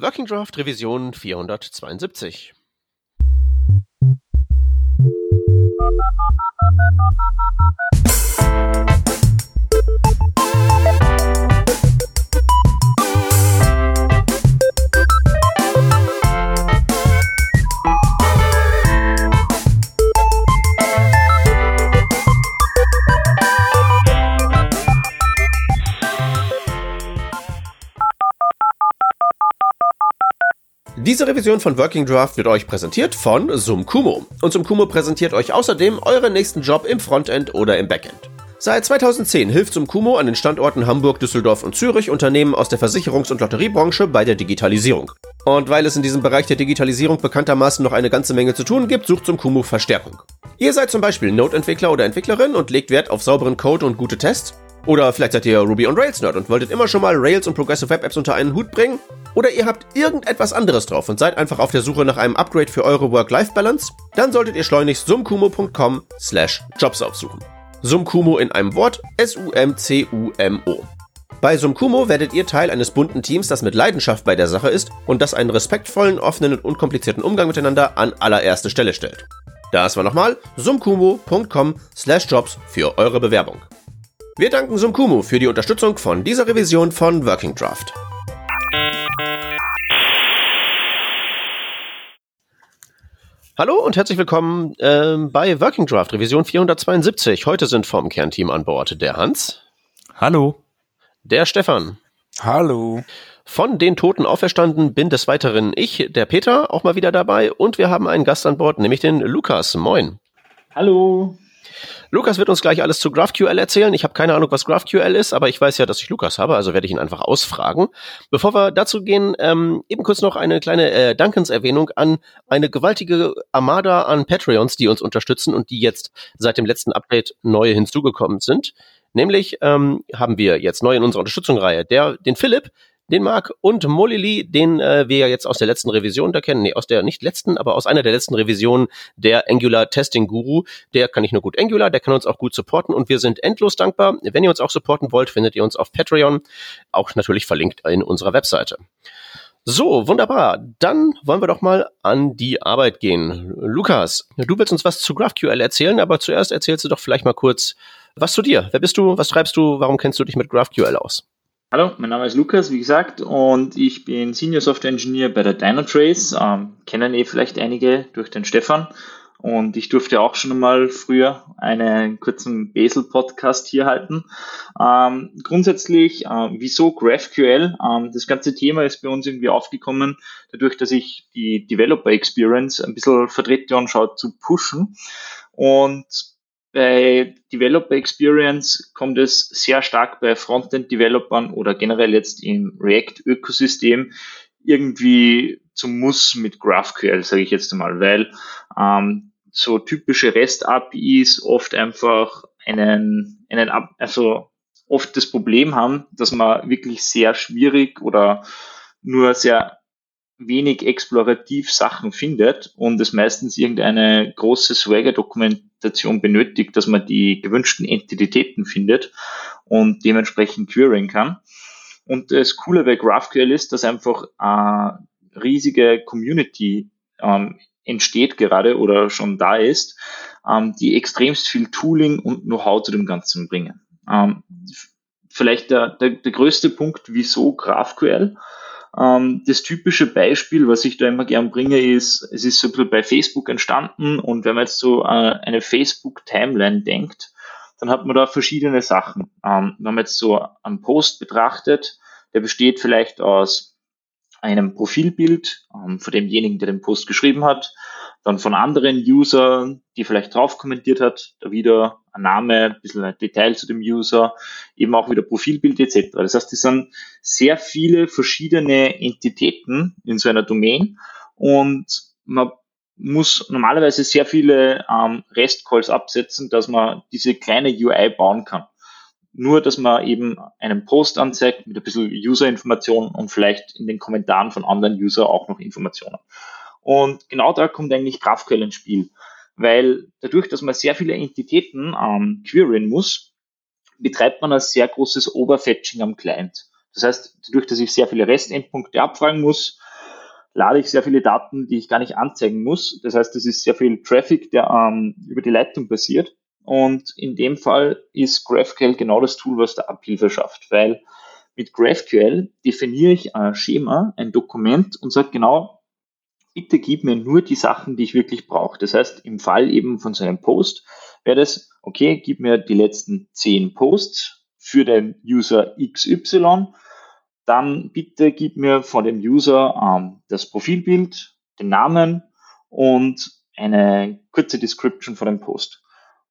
Working Draft Revision 472. Diese Revision von Working Draft wird euch präsentiert von Sumkumo. Und Sumkumo präsentiert euch außerdem euren nächsten Job im Frontend oder im Backend. Seit 2010 hilft Sumkumo an den Standorten Hamburg, Düsseldorf und Zürich Unternehmen aus der Versicherungs- und Lotteriebranche bei der Digitalisierung. Und weil es in diesem Bereich der Digitalisierung bekanntermaßen noch eine ganze Menge zu tun gibt, sucht Sumkumo Verstärkung. Ihr seid zum Beispiel Node-Entwickler oder Entwicklerin und legt Wert auf sauberen Code und gute Tests? Oder vielleicht seid ihr Ruby on Rails Nerd und wolltet immer schon mal Rails und Progressive Web Apps unter einen Hut bringen? Oder ihr habt irgendetwas anderes drauf und seid einfach auf der Suche nach einem Upgrade für eure Work-Life-Balance? Dann solltet ihr schleunigst sumkumo.com slash jobs aufsuchen. Sumkumo in einem Wort, S-U-M-C-U-M-O. Bei Sumkumo werdet ihr Teil eines bunten Teams, das mit Leidenschaft bei der Sache ist und das einen respektvollen, offenen und unkomplizierten Umgang miteinander an allererste Stelle stellt. Das war nochmal sumkumo.com slash jobs für eure Bewerbung. Wir danken Sumkumu für die Unterstützung von dieser Revision von Working Draft. Hallo und herzlich willkommen äh, bei Working Draft Revision 472. Heute sind vom Kernteam an Bord der Hans. Hallo. Der Stefan. Hallo. Von den Toten auferstanden bin des Weiteren ich, der Peter, auch mal wieder dabei. Und wir haben einen Gast an Bord, nämlich den Lukas. Moin. Hallo. Lukas wird uns gleich alles zu GraphQL erzählen. Ich habe keine Ahnung, was GraphQL ist, aber ich weiß ja, dass ich Lukas habe, also werde ich ihn einfach ausfragen. Bevor wir dazu gehen, ähm, eben kurz noch eine kleine äh, Dankenserwähnung an eine gewaltige Armada an Patreons, die uns unterstützen und die jetzt seit dem letzten Update neu hinzugekommen sind. Nämlich ähm, haben wir jetzt neu in unserer Unterstützungsreihe der, den Philipp, den Marc und Molili, den äh, wir ja jetzt aus der letzten Revision da kennen, nee, aus der nicht letzten, aber aus einer der letzten Revisionen der Angular Testing Guru. Der kann nicht nur gut Angular, der kann uns auch gut supporten und wir sind endlos dankbar. Wenn ihr uns auch supporten wollt, findet ihr uns auf Patreon, auch natürlich verlinkt in unserer Webseite. So, wunderbar. Dann wollen wir doch mal an die Arbeit gehen. Lukas, du willst uns was zu GraphQL erzählen, aber zuerst erzählst du doch vielleicht mal kurz was zu dir. Wer bist du? Was treibst du? Warum kennst du dich mit GraphQL aus? Hallo, mein Name ist Lukas, wie gesagt, und ich bin Senior Software Engineer bei der Dynatrace. Ähm, kennen eh vielleicht einige durch den Stefan. Und ich durfte auch schon mal früher einen kurzen Basel-Podcast hier halten. Ähm, grundsätzlich, äh, wieso GraphQL? Ähm, das ganze Thema ist bei uns irgendwie aufgekommen, dadurch, dass ich die Developer Experience ein bisschen vertrete und schaue zu pushen. Und bei Developer Experience kommt es sehr stark bei Frontend-Developern oder generell jetzt im React-Ökosystem irgendwie zum Muss mit GraphQL, sage ich jetzt einmal, weil ähm, so typische REST-APIs oft einfach einen, einen, also oft das Problem haben, dass man wirklich sehr schwierig oder nur sehr wenig explorativ Sachen findet und es meistens irgendeine große Swagger-Dokumentation benötigt, dass man die gewünschten Entitäten findet und dementsprechend querying kann. Und das Coole bei GraphQL ist, dass einfach eine riesige Community ähm, entsteht gerade oder schon da ist, ähm, die extremst viel Tooling und Know-how zu dem Ganzen bringen. Ähm, vielleicht der, der, der größte Punkt, wieso GraphQL? Ähm, das typische Beispiel, was ich da immer gern bringe, ist, es ist so ein bisschen bei Facebook entstanden und wenn man jetzt so äh, eine Facebook-Timeline denkt, dann hat man da verschiedene Sachen. Ähm, wenn man jetzt so einen Post betrachtet, der besteht vielleicht aus einem Profilbild ähm, von demjenigen, der den Post geschrieben hat, dann von anderen Usern, die vielleicht drauf kommentiert hat, da wieder ein Name, ein bisschen ein Detail zu dem User, eben auch wieder Profilbild etc. Das heißt, es sind sehr viele verschiedene Entitäten in so einer Domain und man muss normalerweise sehr viele ähm, REST-Calls absetzen, dass man diese kleine UI bauen kann. Nur, dass man eben einen Post anzeigt mit ein bisschen User-Information und vielleicht in den Kommentaren von anderen User auch noch Informationen. Und genau da kommt eigentlich GraphQL ins Spiel, weil dadurch, dass man sehr viele Entitäten ähm, queryen muss, betreibt man ein sehr großes Overfetching am Client. Das heißt, dadurch, dass ich sehr viele REST-Endpunkte abfragen muss, lade ich sehr viele Daten, die ich gar nicht anzeigen muss. Das heißt, es ist sehr viel Traffic, der ähm, über die Leitung passiert. Und in dem Fall ist GraphQL genau das Tool, was da Abhilfe schafft, weil mit GraphQL definiere ich ein Schema, ein Dokument und sage genau, bitte gib mir nur die Sachen, die ich wirklich brauche. Das heißt, im Fall eben von so einem Post wäre das, okay, gib mir die letzten zehn Posts für den User XY, dann bitte gib mir von dem User ähm, das Profilbild, den Namen und eine kurze Description von dem Post.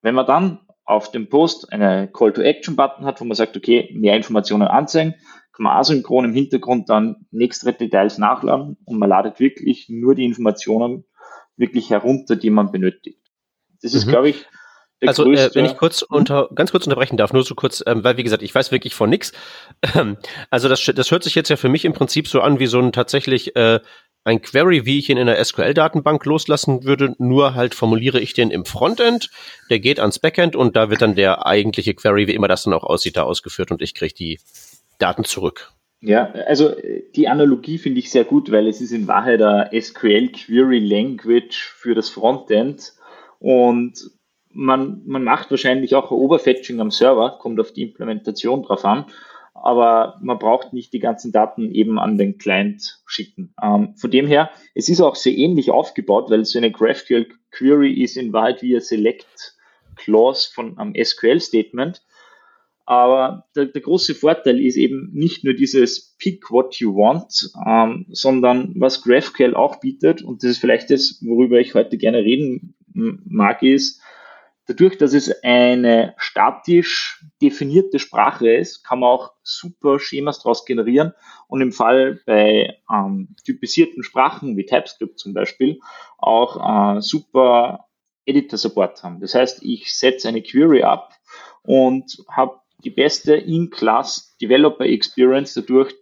Wenn man dann auf dem Post eine Call-to-Action-Button hat, wo man sagt, okay, mehr Informationen anzeigen, kann man asynchron im Hintergrund dann nächste Details nachladen und man ladet wirklich nur die Informationen wirklich herunter, die man benötigt. Das ist, mhm. glaube ich, also äh, wenn ich kurz mhm. unter ganz kurz unterbrechen darf, nur so kurz, ähm, weil wie gesagt, ich weiß wirklich von nix. also das, das hört sich jetzt ja für mich im Prinzip so an wie so ein tatsächlich äh, ein Query, wie ich ihn in der SQL-Datenbank loslassen würde, nur halt formuliere ich den im Frontend, der geht ans Backend und da wird dann der eigentliche Query, wie immer das dann auch aussieht, da ausgeführt und ich kriege die Daten zurück. Ja, also die Analogie finde ich sehr gut, weil es ist in Wahrheit eine SQL Query Language für das Frontend und man, man macht wahrscheinlich auch Overfetching am Server, kommt auf die Implementation drauf an aber man braucht nicht die ganzen Daten eben an den Client schicken. Ähm, von dem her, es ist auch sehr ähnlich aufgebaut, weil so eine GraphQL Query ist in Wahrheit wie ein Select Clause von einem SQL Statement. Aber der, der, große Vorteil ist eben nicht nur dieses Pick what you want, ähm, sondern was GraphQL auch bietet, und das ist vielleicht das, worüber ich heute gerne reden mag, ist, Dadurch, dass es eine statisch definierte Sprache ist, kann man auch super Schemas daraus generieren und im Fall bei ähm, typisierten Sprachen wie TypeScript zum Beispiel auch äh, super Editor-Support haben. Das heißt, ich setze eine Query ab und habe die beste In-Class Developer Experience dadurch,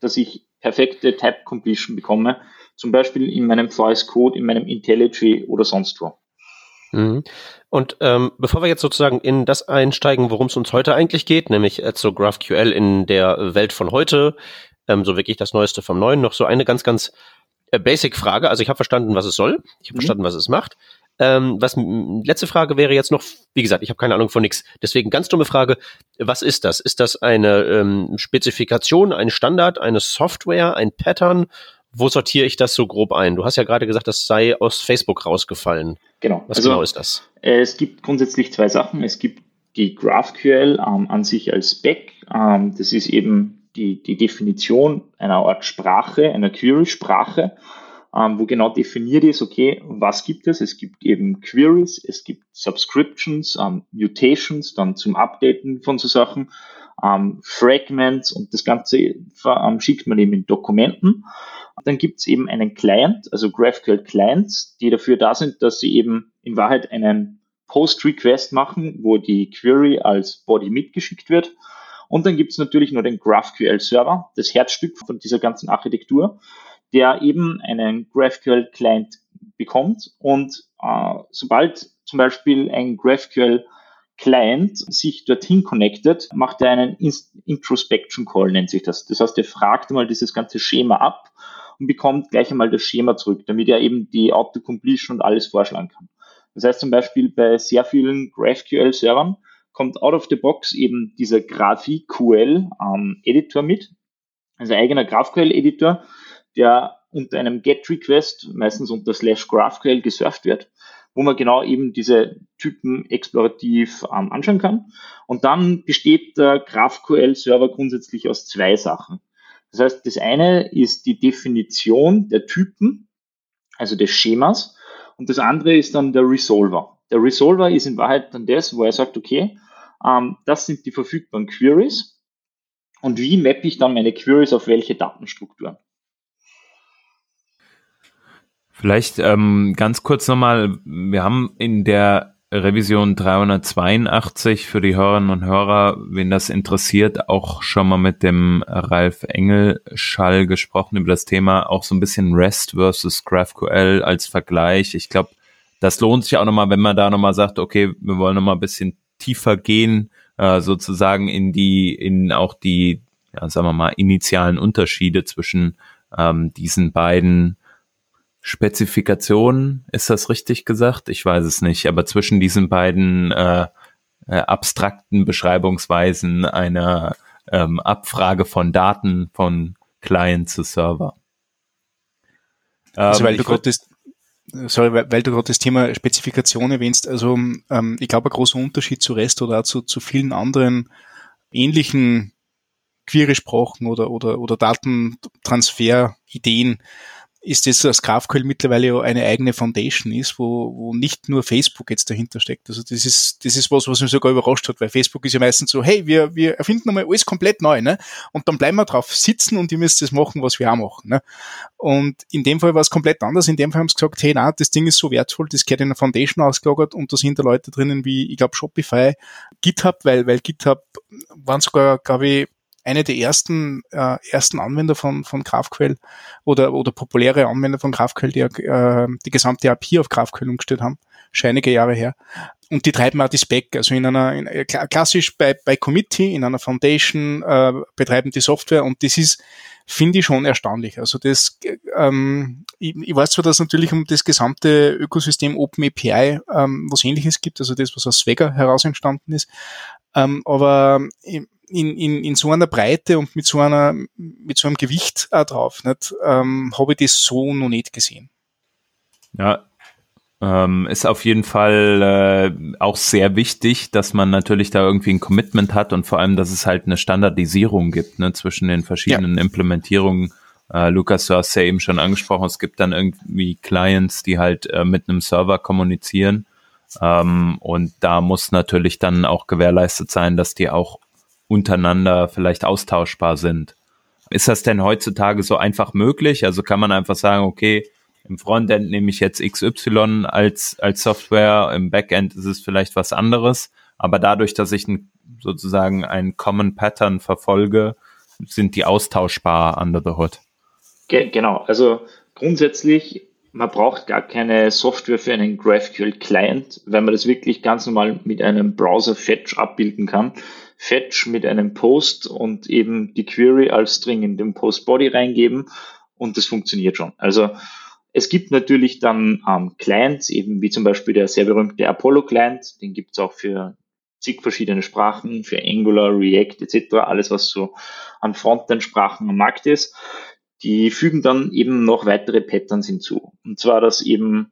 dass ich perfekte Type Completion bekomme, zum Beispiel in meinem VS Code, in meinem IntelliJ oder sonst wo. Mhm. Und ähm, bevor wir jetzt sozusagen in das einsteigen, worum es uns heute eigentlich geht, nämlich äh, zu GraphQL in der Welt von heute, ähm, so wirklich das Neueste vom Neuen, noch so eine ganz, ganz äh, Basic-Frage. Also ich habe verstanden, was es soll, ich habe mhm. verstanden, was es macht. Ähm, was letzte Frage wäre jetzt noch, wie gesagt, ich habe keine Ahnung von nichts. Deswegen ganz dumme Frage: Was ist das? Ist das eine ähm, Spezifikation, ein Standard, eine Software, ein Pattern wo sortiere ich das so grob ein? Du hast ja gerade gesagt, das sei aus Facebook rausgefallen. Genau. Was also, genau ist das? Es gibt grundsätzlich zwei Sachen. Es gibt die GraphQL ähm, an sich als Spec. Ähm, das ist eben die, die Definition einer Art Sprache, einer Query-Sprache, ähm, wo genau definiert ist, okay, was gibt es? Es gibt eben Queries, es gibt Subscriptions, ähm, Mutations, dann zum Updaten von so Sachen, ähm, Fragments und das Ganze ähm, schickt man eben in Dokumenten. Dann gibt es eben einen Client, also GraphQL Clients, die dafür da sind, dass sie eben in Wahrheit einen Post-Request machen, wo die Query als Body mitgeschickt wird. Und dann gibt es natürlich nur den GraphQL Server, das Herzstück von dieser ganzen Architektur, der eben einen GraphQL Client bekommt. Und äh, sobald zum Beispiel ein GraphQL Client sich dorthin connectet, macht er einen Introspection Call, nennt sich das. Das heißt, er fragt mal dieses ganze Schema ab und bekommt gleich einmal das Schema zurück, damit er eben die Autocompletion und alles vorschlagen kann. Das heißt zum Beispiel bei sehr vielen GraphQL-Servern kommt out of the box eben dieser GraphQL ähm, mit, also eigener GraphQL-Editor, der unter einem GET-Request, meistens unter slash GraphQL gesurft wird, wo man genau eben diese Typen explorativ ähm, anschauen kann. Und dann besteht der GraphQL-Server grundsätzlich aus zwei Sachen. Das heißt, das eine ist die Definition der Typen, also des Schemas, und das andere ist dann der Resolver. Der Resolver ist in Wahrheit dann das, wo er sagt, okay, ähm, das sind die verfügbaren Queries und wie mappe ich dann meine Queries auf welche Datenstrukturen. Vielleicht ähm, ganz kurz nochmal, wir haben in der Revision 382 für die Hörerinnen und Hörer, wen das interessiert, auch schon mal mit dem Ralf Engelschall gesprochen über das Thema, auch so ein bisschen REST versus GraphQL als Vergleich. Ich glaube, das lohnt sich auch nochmal, wenn man da nochmal sagt, okay, wir wollen nochmal ein bisschen tiefer gehen, äh, sozusagen in die, in auch die, ja, sagen wir mal, initialen Unterschiede zwischen ähm, diesen beiden Spezifikationen, ist das richtig gesagt? Ich weiß es nicht, aber zwischen diesen beiden äh, äh, abstrakten Beschreibungsweisen einer ähm, Abfrage von Daten von Client zu Server. Also weil ähm, du gerade das, sorry, weil, weil du gerade das Thema Spezifikation erwähnst, also ähm, ich glaube, ein großer Unterschied zu REST oder zu, zu vielen anderen ähnlichen Query-Sprachen oder, oder, oder Datentransfer-Ideen ist es, dass GraphQL mittlerweile eine eigene Foundation ist, wo, wo nicht nur Facebook jetzt dahinter steckt. Also das ist, das ist was, was mich sogar überrascht hat, weil Facebook ist ja meistens so, hey, wir, wir erfinden einmal alles komplett neu, ne? Und dann bleiben wir drauf sitzen und ihr müsst das machen, was wir auch machen, ne? Und in dem Fall war es komplett anders. In dem Fall haben sie gesagt, hey, na, das Ding ist so wertvoll, das gehört in der Foundation ausgelagert und da sind da Leute drinnen wie, ich glaube, Shopify, GitHub, weil, weil GitHub waren sogar, glaube ich, eine der ersten, äh, ersten Anwender von, von GraphQL oder, oder populäre Anwender von GraphQL, die äh, die gesamte API auf GraphQL umgestellt haben, schon einige Jahre her. Und die treiben auch die Spec, also in einer, in, äh, klassisch bei, bei Committee, in einer Foundation, äh, betreiben die Software und das ist, finde ich schon erstaunlich. Also das, ähm, ich, ich weiß zwar, dass natürlich um das gesamte Ökosystem OpenAPI ähm, was ähnliches gibt, also das, was aus Swagger heraus entstanden ist, ähm, aber in, in, in so einer Breite und mit so einer mit so einem Gewicht auch drauf, nicht, ähm, habe ich das so noch nicht gesehen. Ja, ähm, ist auf jeden Fall äh, auch sehr wichtig, dass man natürlich da irgendwie ein Commitment hat und vor allem, dass es halt eine Standardisierung gibt ne, zwischen den verschiedenen ja. Implementierungen. Äh, Lukas, du hast ja eben schon angesprochen, es gibt dann irgendwie Clients, die halt äh, mit einem Server kommunizieren. Ähm, und da muss natürlich dann auch gewährleistet sein, dass die auch untereinander vielleicht austauschbar sind. Ist das denn heutzutage so einfach möglich? Also kann man einfach sagen, okay, im Frontend nehme ich jetzt XY als, als Software, im Backend ist es vielleicht was anderes, aber dadurch, dass ich ein, sozusagen ein Common Pattern verfolge, sind die austauschbar under the hood. Genau, also grundsätzlich, man braucht gar keine Software für einen GraphQL Client, wenn man das wirklich ganz normal mit einem Browser Fetch abbilden kann. Fetch mit einem Post und eben die Query als String in den Post Body reingeben und das funktioniert schon. Also es gibt natürlich dann ähm, Clients, eben wie zum Beispiel der sehr berühmte Apollo Client, den gibt es auch für zig verschiedene Sprachen, für Angular, React etc., alles was so an Frontend-Sprachen am Markt ist. Die fügen dann eben noch weitere Patterns hinzu. Und zwar, dass eben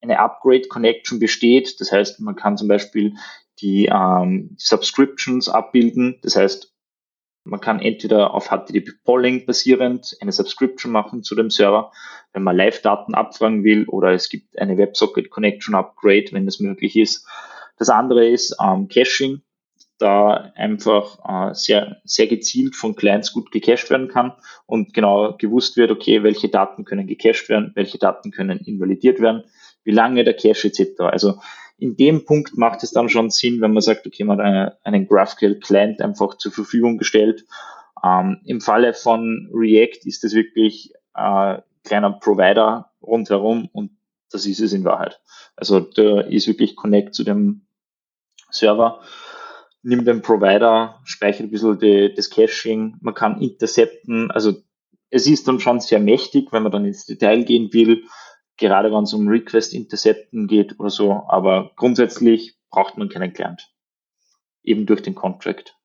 eine Upgrade Connection besteht. Das heißt, man kann zum Beispiel die ähm, Subscriptions abbilden. Das heißt, man kann entweder auf HTTP Polling basierend eine Subscription machen zu dem Server, wenn man Live-Daten abfragen will, oder es gibt eine WebSocket Connection Upgrade, wenn das möglich ist. Das andere ist ähm, Caching, da einfach äh, sehr, sehr gezielt von Clients gut gecached werden kann und genau gewusst wird, okay, welche Daten können gecached werden, welche Daten können invalidiert werden, wie lange der Cache etc. Also in dem Punkt macht es dann schon Sinn, wenn man sagt, okay, man hat einen GraphQL Client einfach zur Verfügung gestellt. Ähm, Im Falle von React ist es wirklich äh, kleiner Provider rundherum und das ist es in Wahrheit. Also da ist wirklich Connect zu dem Server, nimmt den Provider, speichert ein bisschen die, das Caching, man kann intercepten, also es ist dann schon sehr mächtig, wenn man dann ins Detail gehen will gerade wenn es um Request Intercepten geht oder so. Aber grundsätzlich braucht man keinen Client. Eben durch den Contract.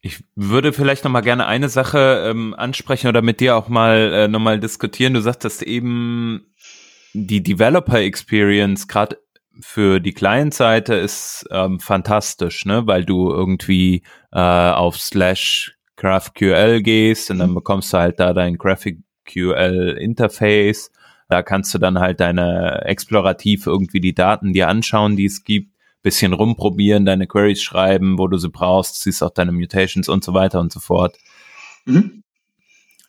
Ich würde vielleicht noch mal gerne eine Sache ähm, ansprechen oder mit dir auch mal äh, noch mal diskutieren. Du sagtest eben, die Developer Experience gerade für die Client-Seite ist ähm, fantastisch, ne? Weil du irgendwie äh, auf slash GraphQL gehst und dann mhm. bekommst du halt da dein GraphQL Interface da kannst du dann halt deine explorativ irgendwie die Daten dir anschauen, die es gibt, bisschen rumprobieren, deine Queries schreiben, wo du sie brauchst, siehst auch deine Mutations und so weiter und so fort. Mhm.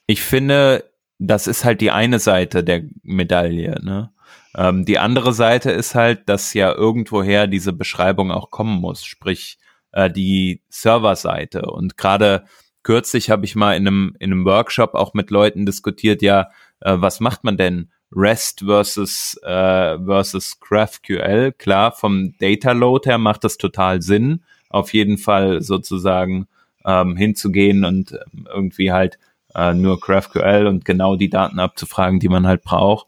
Ich finde, das ist halt die eine Seite der Medaille. Ne? Ähm, die andere Seite ist halt, dass ja irgendwoher diese Beschreibung auch kommen muss, sprich äh, die Serverseite. Und gerade kürzlich habe ich mal in einem, in einem Workshop auch mit Leuten diskutiert, ja, äh, was macht man denn REST versus, äh, versus GraphQL. Klar, vom Data Load her macht das total Sinn, auf jeden Fall sozusagen ähm, hinzugehen und ähm, irgendwie halt äh, nur GraphQL und genau die Daten abzufragen, die man halt braucht.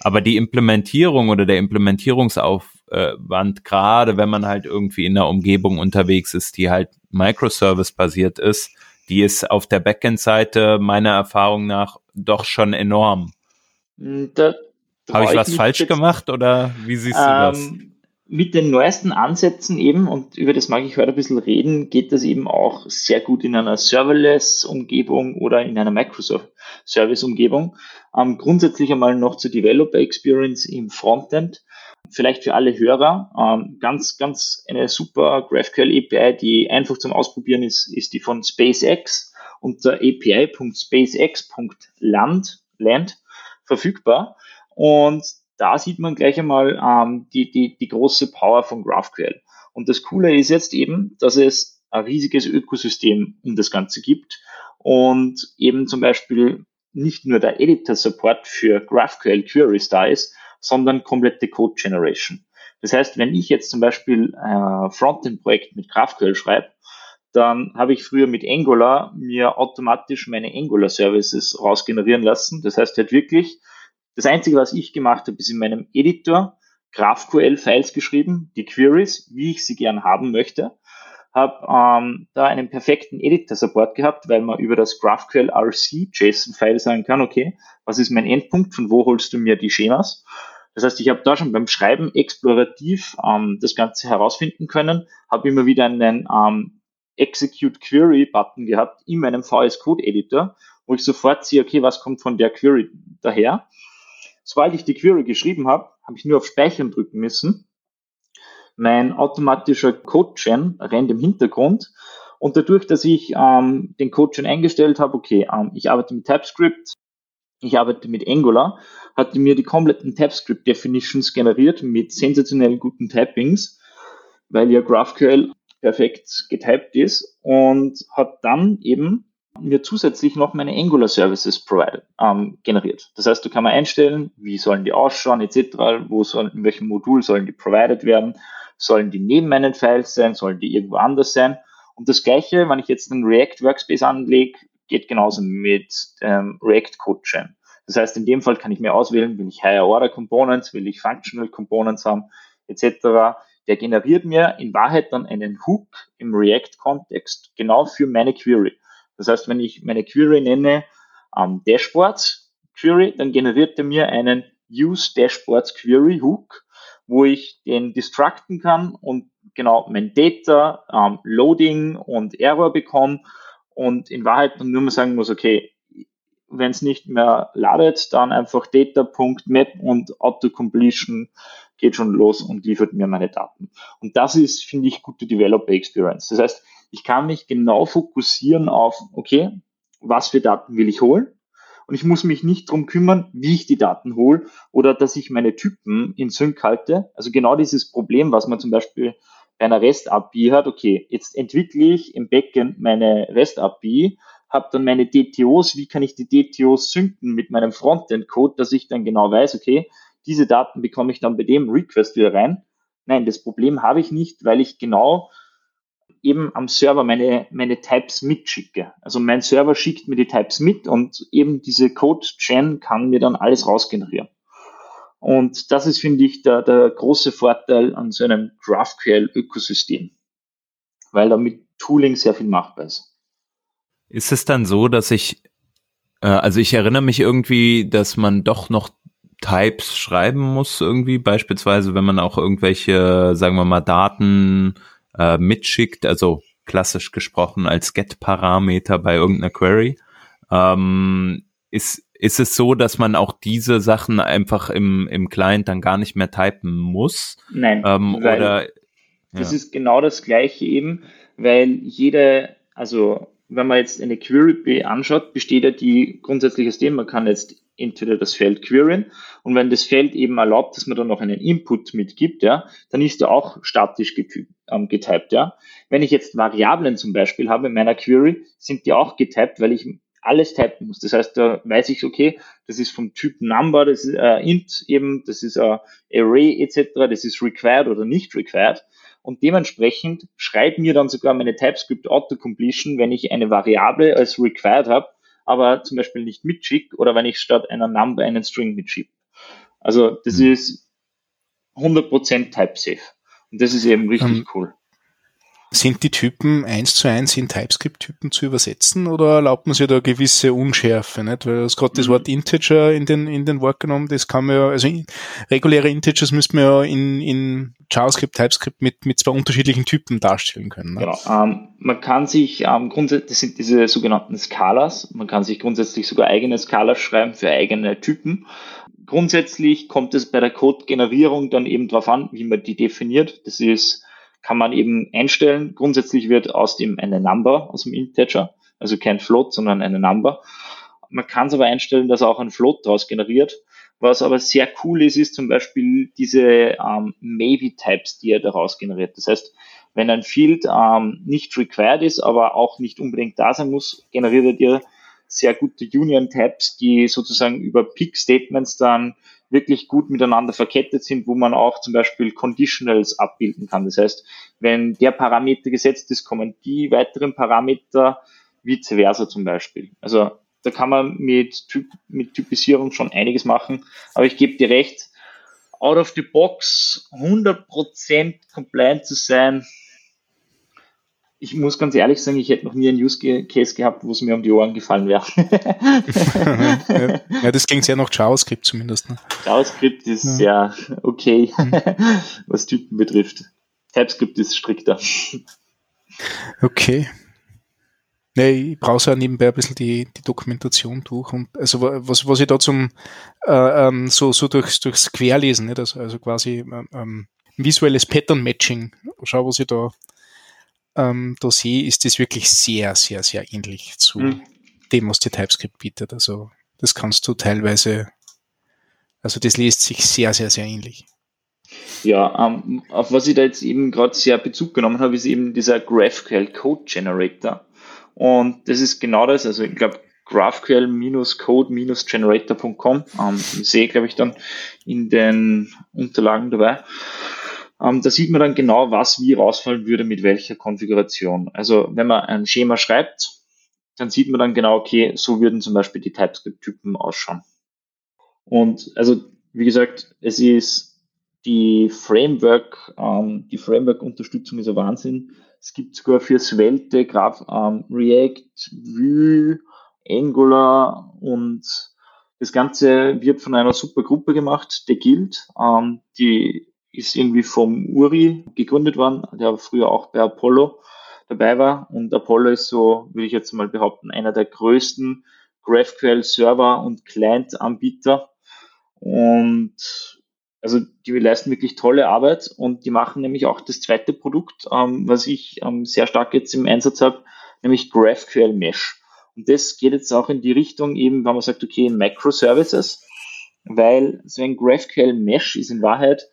Aber die Implementierung oder der Implementierungsaufwand, gerade wenn man halt irgendwie in einer Umgebung unterwegs ist, die halt Microservice-basiert ist, die ist auf der Backend-Seite meiner Erfahrung nach doch schon enorm. Hm, da Habe ich was falsch gemacht oder wie siehst du ähm, das? Mit den neuesten Ansätzen eben, und über das mag ich heute ein bisschen reden, geht das eben auch sehr gut in einer Serverless-Umgebung oder in einer Microsoft-Service-Umgebung. Ähm, grundsätzlich einmal noch zur Developer Experience im Frontend. Vielleicht für alle Hörer, ähm, ganz, ganz eine super GraphQL API, die einfach zum Ausprobieren ist, ist die von SpaceX unter api.spacex.land land, verfügbar. Und da sieht man gleich einmal ähm, die, die, die große Power von GraphQL. Und das Coole ist jetzt eben, dass es ein riesiges Ökosystem um das Ganze gibt und eben zum Beispiel nicht nur der Editor-Support für GraphQL Queries da ist, sondern komplette Code Generation. Das heißt, wenn ich jetzt zum Beispiel ein Frontend-Projekt mit GraphQL schreibe, dann habe ich früher mit Angular mir automatisch meine Angular-Services rausgenerieren lassen. Das heißt, halt wirklich, das Einzige, was ich gemacht habe, ist in meinem Editor GraphQL-Files geschrieben, die Queries, wie ich sie gern haben möchte habe ähm, da einen perfekten Editor-Support gehabt, weil man über das GraphQL RC JSON-File sagen kann, okay, was ist mein Endpunkt, von wo holst du mir die Schemas? Das heißt, ich habe da schon beim Schreiben explorativ ähm, das Ganze herausfinden können, habe immer wieder einen ähm, Execute Query Button gehabt in meinem VS Code Editor, wo ich sofort sehe, okay, was kommt von der Query daher. Sobald ich die Query geschrieben habe, habe ich nur auf Speichern drücken müssen mein automatischer Code-Gen rennt im Hintergrund. Und dadurch, dass ich ähm, den Code-Gen eingestellt habe, okay, ähm, ich arbeite mit TypeScript, ich arbeite mit Angular, hat mir die kompletten TypeScript-Definitions generiert mit sensationell guten Typings, weil ja GraphQL perfekt getyped ist und hat dann eben mir zusätzlich noch meine Angular Services provided, ähm, generiert. Das heißt, du kannst mal einstellen, wie sollen die ausschauen, etc., wo sollen, in welchem Modul sollen die provided werden Sollen die neben meinen Files sein? Sollen die irgendwo anders sein? Und das Gleiche, wenn ich jetzt einen React Workspace anlege, geht genauso mit ähm, React Code Chain. Das heißt, in dem Fall kann ich mir auswählen, will ich Higher Order Components, will ich Functional Components haben, etc. Der generiert mir in Wahrheit dann einen Hook im React-Kontext genau für meine Query. Das heißt, wenn ich meine Query nenne ähm, Dashboards Query, dann generiert er mir einen Use Dashboards Query Hook wo ich den destructen kann und genau mein Data, ähm, Loading und Error bekomme und in Wahrheit dann nur mal sagen muss, okay, wenn es nicht mehr ladet, dann einfach data.map und Autocompletion geht schon los und liefert mir meine Daten. Und das ist, finde ich, gute Developer Experience. Das heißt, ich kann mich genau fokussieren auf, okay, was für Daten will ich holen? und ich muss mich nicht drum kümmern, wie ich die Daten hole oder dass ich meine Typen in Sync halte. Also genau dieses Problem, was man zum Beispiel bei einer REST-API hat, okay, jetzt entwickle ich im Backend meine REST-API, habe dann meine DTOs, wie kann ich die DTOs synken mit meinem Frontend-Code, dass ich dann genau weiß, okay, diese Daten bekomme ich dann bei dem Request wieder rein. Nein, das Problem habe ich nicht, weil ich genau eben am Server meine, meine Types mitschicke. Also mein Server schickt mir die Types mit und eben diese Code-Gen kann mir dann alles rausgenerieren. Und das ist, finde ich, der, der große Vorteil an so einem GraphQL-Ökosystem, weil da mit Tooling sehr viel machbar ist. Ist es dann so, dass ich, äh, also ich erinnere mich irgendwie, dass man doch noch Types schreiben muss irgendwie, beispielsweise wenn man auch irgendwelche, sagen wir mal, Daten äh, mitschickt, also klassisch gesprochen als Get-Parameter bei irgendeiner Query. Ähm, ist, ist es so, dass man auch diese Sachen einfach im, im Client dann gar nicht mehr typen muss? Nein, ähm, oder, ja. das ist genau das gleiche eben, weil jede, also wenn man jetzt eine Query anschaut, besteht ja die grundsätzlich aus dem, man kann jetzt entweder das Feld queryen und wenn das Feld eben erlaubt, dass man dann noch einen Input mitgibt, ja, dann ist er auch statisch ähm, getypt, ja. Wenn ich jetzt Variablen zum Beispiel habe in meiner Query, sind die auch getypt, weil ich alles typen muss. Das heißt, da weiß ich, okay, das ist vom Typ Number, das ist äh, int eben, das ist äh, Array etc., das ist required oder nicht required. Und dementsprechend schreibt mir dann sogar meine TypeScript Autocompletion, wenn ich eine Variable als required habe, aber zum Beispiel nicht mitschicke oder wenn ich statt einer Number einen String mitschicke. Also das mhm. ist 100% Type-Safe. Und das ist eben richtig ähm, cool. Sind die Typen eins zu eins in TypeScript-Typen zu übersetzen oder erlaubt man sich da gewisse Unschärfe? Nicht? Weil es gerade das mhm. Wort Integer in den, in den Wort genommen, das kann man ja, also reguläre Integers müsste man ja in, in JavaScript, TypeScript mit, mit zwei unterschiedlichen Typen darstellen können. Ne? Genau. Ähm, man kann sich ähm, grundsätzlich, das sind diese sogenannten Skalas, man kann sich grundsätzlich sogar eigene Skalas schreiben für eigene Typen. Grundsätzlich kommt es bei der Code-Generierung dann eben darauf an, wie man die definiert. Das ist kann man eben einstellen. Grundsätzlich wird aus dem eine Number, aus dem Integer, also kein Float, sondern eine Number. Man kann es aber einstellen, dass auch ein Float daraus generiert. Was aber sehr cool ist, ist zum Beispiel diese ähm, Maybe-Types, die er daraus generiert. Das heißt, wenn ein Field ähm, nicht required ist, aber auch nicht unbedingt da sein muss, generiert er dir sehr gute Union-Tabs, die sozusagen über Pick-Statements dann wirklich gut miteinander verkettet sind, wo man auch zum Beispiel Conditionals abbilden kann. Das heißt, wenn der Parameter gesetzt ist, kommen die weiteren Parameter vice versa zum Beispiel. Also da kann man mit, typ, mit Typisierung schon einiges machen, aber ich gebe dir recht, out of the box 100% compliant zu sein, ich muss ganz ehrlich sagen, ich hätte noch nie einen Use Case gehabt, wo es mir um die Ohren gefallen wäre. ja, das klingt sehr nach JavaScript zumindest. Ne? JavaScript ist ja, ja okay, mhm. was Typen betrifft. TypeScript ist strikter. Okay. Nee, ich brauche ja nebenbei ein bisschen die, die Dokumentation durch und also was, was ich da zum äh, ähm, so, so durchs, durchs Querlesen, nicht? Also, also quasi ähm, ähm visuelles Pattern Matching, schau, was ich da ähm, Dossier ist das wirklich sehr, sehr, sehr ähnlich zu mhm. dem, was die TypeScript bietet. Also das kannst du teilweise, also das liest sich sehr, sehr, sehr ähnlich. Ja, ähm, auf was ich da jetzt eben gerade sehr Bezug genommen habe, ist eben dieser GraphQL Code Generator. Und das ist genau das, also ich glaube, GraphQL-Code-Generator.com ähm, sehe, glaube ich, dann in den Unterlagen dabei. Ähm, da sieht man dann genau, was wie rausfallen würde mit welcher Konfiguration. Also wenn man ein Schema schreibt, dann sieht man dann genau, okay, so würden zum Beispiel die TypeScript-Typen ausschauen. Und also, wie gesagt, es ist die Framework, ähm, die Framework-Unterstützung ist ein Wahnsinn. Es gibt sogar für Svelte, Graph, ähm, React, Vue, Angular und das Ganze wird von einer super Gruppe gemacht, der Guild. Ähm, die ist irgendwie vom Uri gegründet worden, der früher auch bei Apollo dabei war. Und Apollo ist so, würde ich jetzt mal behaupten, einer der größten GraphQL-Server- und Client-Anbieter. Und also die leisten wirklich tolle Arbeit und die machen nämlich auch das zweite Produkt, ähm, was ich ähm, sehr stark jetzt im Einsatz habe, nämlich GraphQL Mesh. Und das geht jetzt auch in die Richtung eben, wenn man sagt, okay, Microservices, weil so ein GraphQL Mesh ist in Wahrheit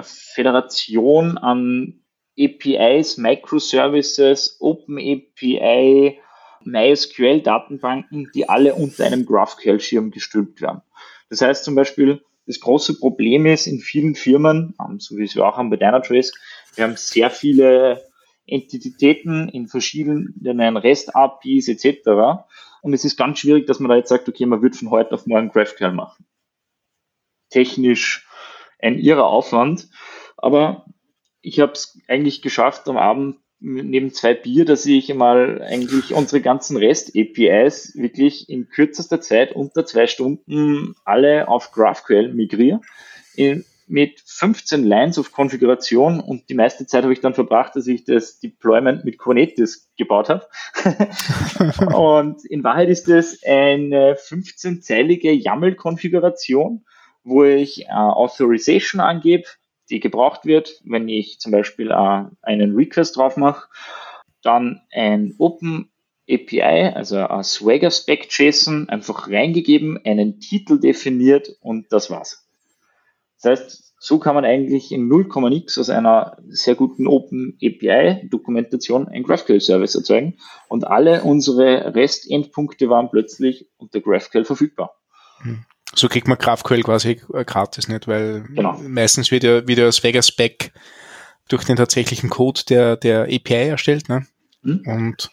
Föderation an APIs, Microservices, Open API, MySQL-Datenbanken, die alle unter einem GraphQL-Schirm gestülpt werden. Das heißt zum Beispiel, das große Problem ist in vielen Firmen, ähm, so wie es wir auch haben bei Dynatrace, wir haben sehr viele Entitäten in verschiedenen REST-APIs etc. Und es ist ganz schwierig, dass man da jetzt sagt, okay, man wird von heute auf morgen GraphQL machen. Technisch ein irrer Aufwand. Aber ich habe es eigentlich geschafft am Abend neben zwei Bier, dass ich mal eigentlich unsere ganzen REST-APIs wirklich in kürzester Zeit unter zwei Stunden alle auf GraphQL migriere. In, mit 15 Lines of Konfiguration und die meiste Zeit habe ich dann verbracht, dass ich das Deployment mit Kubernetes gebaut habe. und in Wahrheit ist es eine 15-zeilige YAML-Konfiguration, wo ich äh, Authorization angebe, die gebraucht wird, wenn ich zum Beispiel äh, einen Request drauf mache. Dann ein Open API, also ein Swagger Spec JSON, einfach reingegeben, einen Titel definiert und das war's. Das heißt, so kann man eigentlich in 0,x aus einer sehr guten Open API Dokumentation ein GraphQL Service erzeugen und alle unsere REST Endpunkte waren plötzlich unter GraphQL verfügbar. Hm. So kriegt man GraphQL quasi äh, gratis nicht, weil genau. meistens wird ja wieder das Vegas Spec durch den tatsächlichen Code der, der API erstellt ne? Mhm. und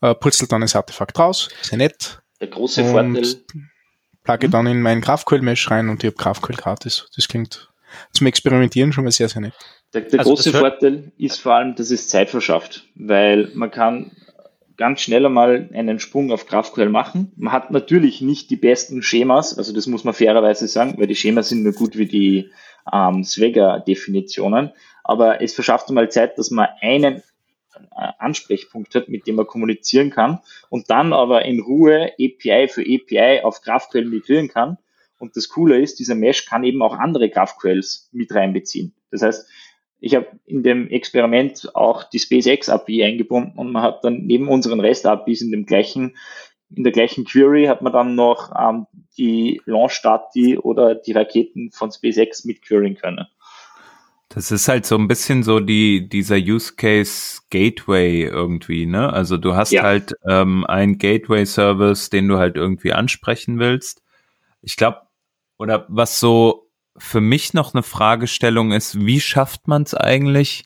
äh, purzelt dann das Artefakt raus, sehr nett. Der große Vorteil. Plugge dann in meinen GraphQL-Mesh rein und ich habe GraphQL gratis. Das klingt zum Experimentieren schon mal sehr, sehr nett. Der, der also große Vorteil ist vor allem, dass es Zeit verschafft, weil man kann ganz schnell einmal einen Sprung auf GraphQL machen. Man hat natürlich nicht die besten Schemas, also das muss man fairerweise sagen, weil die Schemas sind nur gut wie die ähm, Swagger-Definitionen, aber es verschafft einmal Zeit, dass man einen äh, Ansprechpunkt hat, mit dem man kommunizieren kann und dann aber in Ruhe API für API auf GraphQL migrieren kann. Und das Coole ist, dieser Mesh kann eben auch andere GraphQLs mit reinbeziehen. Das heißt, ich habe in dem Experiment auch die SpaceX API eingebunden und man hat dann neben unseren REST APIs in dem gleichen in der gleichen Query hat man dann noch ähm, die Launch-Stati oder die Raketen von SpaceX mit querying können. Das ist halt so ein bisschen so die, dieser Use Case Gateway irgendwie, ne? Also du hast ja. halt ähm, einen Gateway-Service, den du halt irgendwie ansprechen willst. Ich glaube, oder was so für mich noch eine Fragestellung ist, wie schafft man es eigentlich,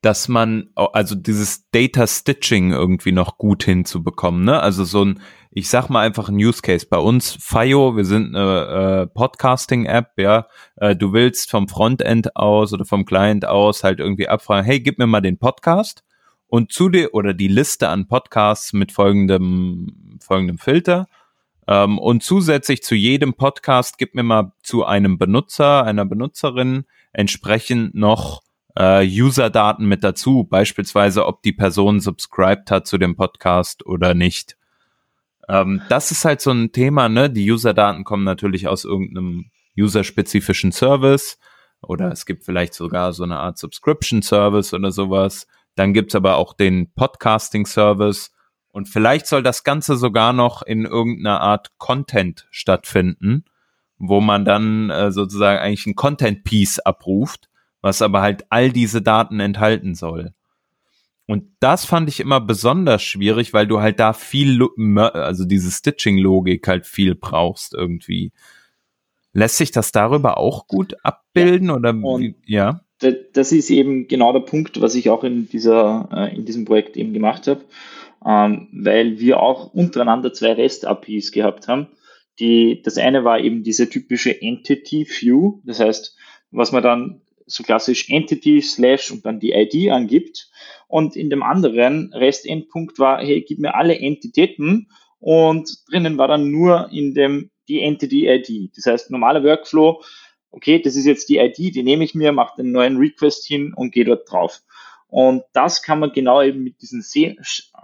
dass man, also dieses Data Stitching irgendwie noch gut hinzubekommen, ne? Also so ein, ich sag mal einfach ein Use Case. Bei uns, FIO, wir sind eine äh, Podcasting-App, ja. Äh, du willst vom Frontend aus oder vom Client aus halt irgendwie abfragen, hey, gib mir mal den Podcast und zu dir oder die Liste an Podcasts mit folgendem, folgendem Filter ähm, und zusätzlich zu jedem Podcast gib mir mal zu einem Benutzer, einer Benutzerin entsprechend noch äh, User-Daten mit dazu, beispielsweise ob die Person subscribed hat zu dem Podcast oder nicht. Ähm, das ist halt so ein Thema, ne? Die User-Daten kommen natürlich aus irgendeinem user-spezifischen Service oder es gibt vielleicht sogar so eine Art Subscription-Service oder sowas. Dann gibt's aber auch den Podcasting-Service und vielleicht soll das Ganze sogar noch in irgendeiner Art Content stattfinden, wo man dann äh, sozusagen eigentlich ein Content-Piece abruft, was aber halt all diese Daten enthalten soll. Und das fand ich immer besonders schwierig, weil du halt da viel, also diese Stitching-Logik halt viel brauchst irgendwie. Lässt sich das darüber auch gut abbilden ja. oder wie, ja? Das ist eben genau der Punkt, was ich auch in dieser, äh, in diesem Projekt eben gemacht habe ähm, weil wir auch untereinander zwei REST-APIs gehabt haben. Die, das eine war eben diese typische Entity View, das heißt, was man dann so klassisch Entity slash und dann die ID angibt. Und in dem anderen REST-Endpunkt war, hey, gib mir alle Entitäten und drinnen war dann nur in dem die Entity-ID. Das heißt, normaler Workflow, okay, das ist jetzt die ID, die nehme ich mir, mache den neuen Request hin und gehe dort drauf. Und das kann man genau eben mit diesem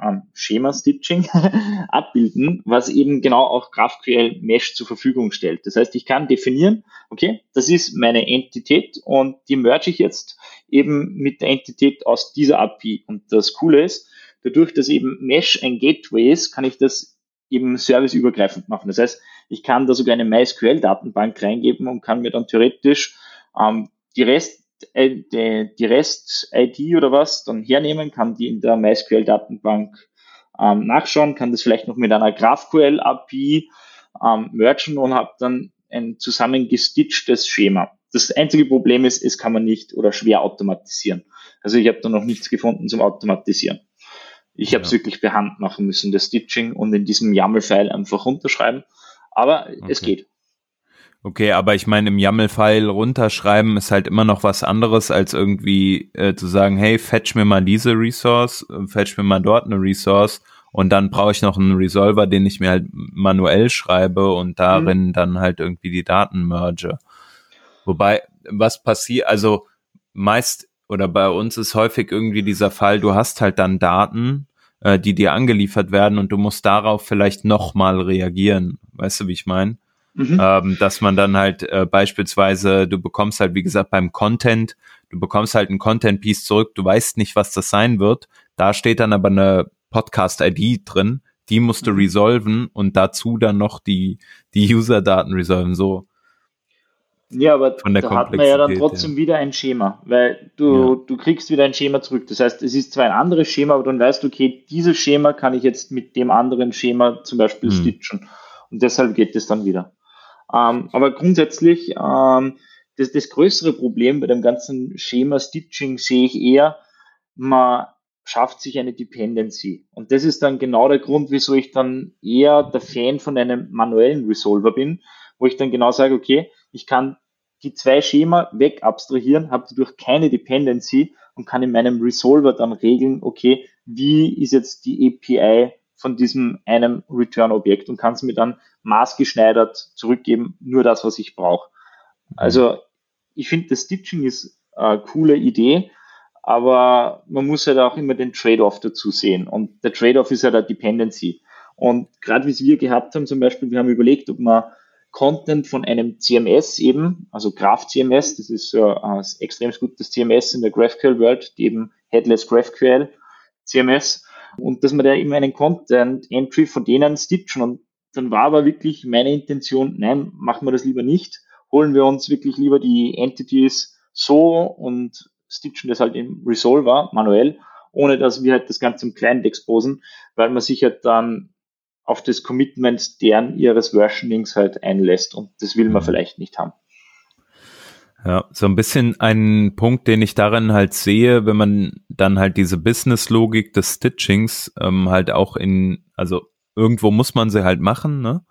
ähm, Schema-Stitching abbilden, was eben genau auch GraphQL Mesh zur Verfügung stellt. Das heißt, ich kann definieren, okay, das ist meine Entität und die merge ich jetzt eben mit der Entität aus dieser API. Und das Coole ist, dadurch, dass eben Mesh ein Gateway ist, kann ich das eben serviceübergreifend machen. Das heißt, ich kann da sogar eine MySQL-Datenbank reingeben und kann mir dann theoretisch ähm, die Rest die, die REST-ID oder was dann hernehmen, kann die in der MySQL-Datenbank ähm, nachschauen, kann das vielleicht noch mit einer GraphQL-API ähm, mergen und habe dann ein zusammengestitchtes Schema. Das einzige Problem ist, es kann man nicht oder schwer automatisieren. Also ich habe da noch nichts gefunden zum Automatisieren. Ich ja. habe es wirklich per Hand machen müssen, das Stitching und in diesem YAML-File einfach runterschreiben. Aber okay. es geht. Okay, aber ich meine, im YAML-File runterschreiben ist halt immer noch was anderes, als irgendwie äh, zu sagen, hey, fetch mir mal diese Resource, äh, fetch mir mal dort eine Resource und dann brauche ich noch einen Resolver, den ich mir halt manuell schreibe und darin mhm. dann halt irgendwie die Daten merge. Wobei, was passiert, also meist oder bei uns ist häufig irgendwie dieser Fall, du hast halt dann Daten, äh, die dir angeliefert werden und du musst darauf vielleicht nochmal reagieren. Weißt du, wie ich meine? Mhm. Ähm, dass man dann halt äh, beispielsweise, du bekommst halt, wie gesagt, beim Content, du bekommst halt ein Content-Piece zurück, du weißt nicht, was das sein wird. Da steht dann aber eine Podcast-ID drin, die musst du mhm. resolven und dazu dann noch die, die User-Daten resolven, so. Ja, aber da hat man ja dann trotzdem ja. wieder ein Schema, weil du, ja. du kriegst wieder ein Schema zurück. Das heißt, es ist zwar ein anderes Schema, aber dann weißt du, okay, dieses Schema kann ich jetzt mit dem anderen Schema zum Beispiel hm. stitchen. Und deshalb geht es dann wieder. Ähm, aber grundsätzlich, ähm, das, das größere Problem bei dem ganzen Schema-Stitching sehe ich eher, man schafft sich eine Dependency. Und das ist dann genau der Grund, wieso ich dann eher der Fan von einem manuellen Resolver bin, wo ich dann genau sage, okay, ich kann die zwei Schema weg abstrahieren, habe dadurch keine Dependency und kann in meinem Resolver dann regeln, okay, wie ist jetzt die API von diesem einem Return-Objekt und kann es mir dann maßgeschneidert zurückgeben, nur das, was ich brauche. Also ich finde, das Stitching ist eine coole Idee, aber man muss halt auch immer den Trade-off dazu sehen. Und der Trade-off ist ja halt der Dependency. Und gerade wie es wir gehabt haben, zum Beispiel, wir haben überlegt, ob man Content von einem CMS eben, also Graph CMS, das ist so ein extrem gutes CMS in der GraphQL World, eben Headless GraphQL CMS, und dass man da eben einen Content Entry von denen stitchen. Und dann war aber wirklich meine Intention, nein, machen wir das lieber nicht. Holen wir uns wirklich lieber die Entities so und stitchen das halt im Resolver manuell, ohne dass wir halt das Ganze im Client exposen, weil man sich halt dann auf das Commitment deren ihres Versionings halt einlässt und das will man mhm. vielleicht nicht haben. Ja, so ein bisschen ein Punkt, den ich darin halt sehe, wenn man dann halt diese Business-Logik des Stitchings ähm, halt auch in, also irgendwo muss man sie halt machen, ne?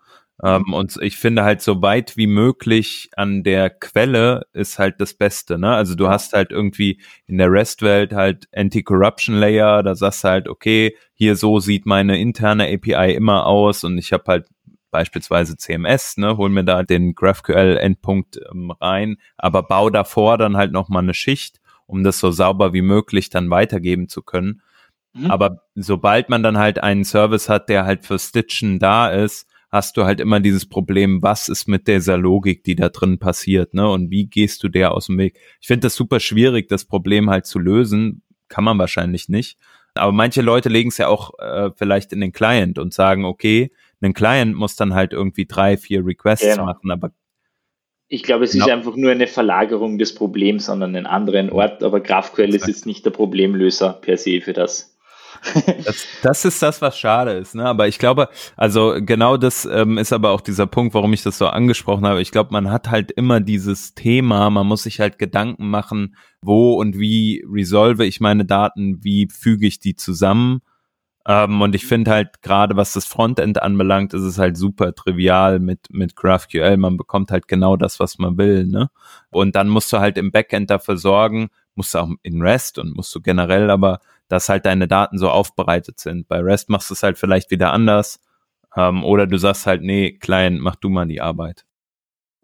Ähm, und ich finde halt so weit wie möglich an der Quelle ist halt das Beste, ne? Also du hast halt irgendwie in der REST-Welt halt Anti-Corruption Layer, da sagst du halt, okay, hier so sieht meine interne API immer aus und ich habe halt beispielsweise CMS, ne, hol mir da den GraphQL-Endpunkt ähm, rein, aber bau davor dann halt nochmal eine Schicht, um das so sauber wie möglich dann weitergeben zu können. Mhm. Aber sobald man dann halt einen Service hat, der halt für Stitchen da ist, hast du halt immer dieses Problem, was ist mit dieser Logik, die da drin passiert, ne? Und wie gehst du der aus dem Weg? Ich finde das super schwierig, das Problem halt zu lösen. Kann man wahrscheinlich nicht. Aber manche Leute legen es ja auch äh, vielleicht in den Client und sagen, okay, ein Client muss dann halt irgendwie drei, vier Requests genau. machen, aber ich glaube, es genau. ist einfach nur eine Verlagerung des Problems an einen anderen Ort, aber GraphQL ist jetzt nicht der Problemlöser per se für das. Das, das, ist das, was schade ist, ne? Aber ich glaube, also genau das ähm, ist aber auch dieser Punkt, warum ich das so angesprochen habe. Ich glaube, man hat halt immer dieses Thema, man muss sich halt Gedanken machen, wo und wie resolve ich meine Daten, wie füge ich die zusammen. Ähm, und ich finde halt gerade, was das Frontend anbelangt, ist es halt super trivial mit, mit GraphQL. Man bekommt halt genau das, was man will, ne? Und dann musst du halt im Backend dafür sorgen, musst du auch in REST und musst du generell aber dass halt deine Daten so aufbereitet sind. Bei REST machst du es halt vielleicht wieder anders. Ähm, oder du sagst halt, nee, Client, mach du mal die Arbeit.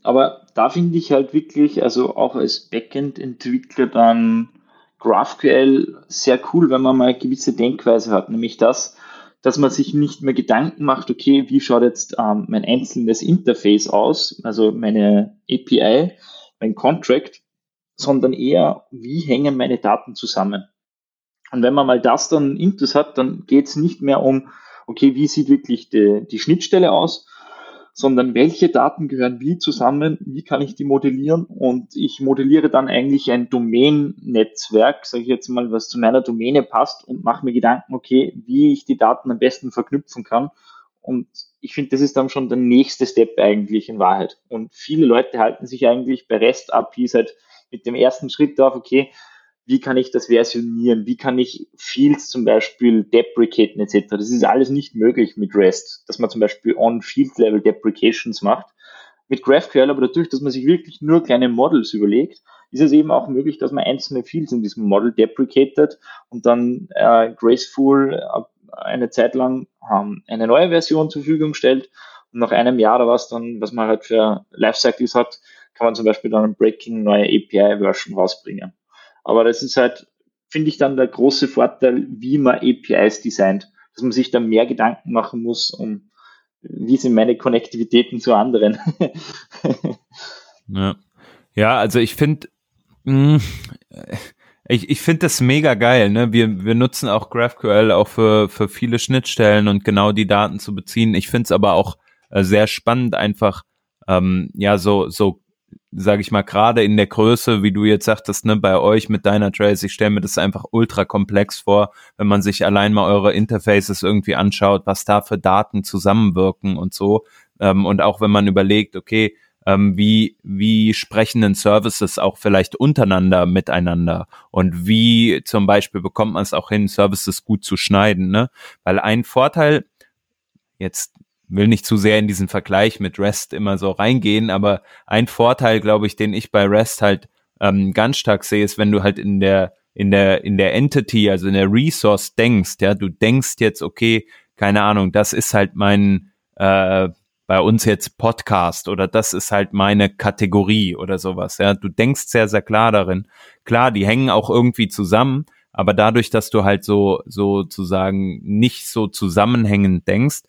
Aber da finde ich halt wirklich, also auch als Backend-Entwickler dann GraphQL sehr cool, wenn man mal eine gewisse Denkweise hat, nämlich das, dass man sich nicht mehr Gedanken macht, okay, wie schaut jetzt ähm, mein einzelnes Interface aus, also meine API, mein Contract, sondern eher, wie hängen meine Daten zusammen. Und wenn man mal das dann intus hat, dann geht es nicht mehr um, okay, wie sieht wirklich die, die Schnittstelle aus, sondern welche Daten gehören wie zusammen, wie kann ich die modellieren und ich modelliere dann eigentlich ein Domain-Netzwerk, sage ich jetzt mal, was zu meiner Domäne passt und mache mir Gedanken, okay, wie ich die Daten am besten verknüpfen kann und ich finde, das ist dann schon der nächste Step eigentlich in Wahrheit. Und viele Leute halten sich eigentlich bei REST-APIs halt mit dem ersten Schritt auf, okay, wie kann ich das versionieren, wie kann ich Fields zum Beispiel deprecaten etc. Das ist alles nicht möglich mit REST, dass man zum Beispiel on-Field-Level Deprecations macht. Mit GraphQL aber dadurch, dass man sich wirklich nur kleine Models überlegt, ist es eben auch möglich, dass man einzelne Fields in diesem Model deprecated und dann äh, graceful äh, eine Zeit lang ähm, eine neue Version zur Verfügung stellt und nach einem Jahr oder was dann, was man halt für Lifecycles hat, kann man zum Beispiel dann ein Breaking neue API-Version rausbringen. Aber das ist halt, finde ich dann der große Vorteil, wie man APIs designt, dass man sich da mehr Gedanken machen muss, um wie sind meine Konnektivitäten zu anderen. ja. ja, also ich finde, hm, ich, ich finde das mega geil. Ne? Wir, wir nutzen auch GraphQL auch für, für viele Schnittstellen und genau die Daten zu beziehen. Ich finde es aber auch äh, sehr spannend, einfach ähm, ja so, so sage ich mal, gerade in der Größe, wie du jetzt sagtest, ne, bei euch mit deiner Trace, ich stelle mir das einfach ultra komplex vor, wenn man sich allein mal eure Interfaces irgendwie anschaut, was da für Daten zusammenwirken und so. Ähm, und auch wenn man überlegt, okay, ähm, wie, wie sprechen denn Services auch vielleicht untereinander miteinander und wie zum Beispiel bekommt man es auch hin, Services gut zu schneiden, ne? Weil ein Vorteil, jetzt will nicht zu sehr in diesen Vergleich mit REST immer so reingehen, aber ein Vorteil, glaube ich, den ich bei REST halt ähm, ganz stark sehe, ist, wenn du halt in der in der in der Entity, also in der Resource denkst, ja, du denkst jetzt, okay, keine Ahnung, das ist halt mein äh, bei uns jetzt Podcast oder das ist halt meine Kategorie oder sowas. Ja, du denkst sehr sehr klar darin. Klar, die hängen auch irgendwie zusammen, aber dadurch, dass du halt so sozusagen nicht so zusammenhängend denkst,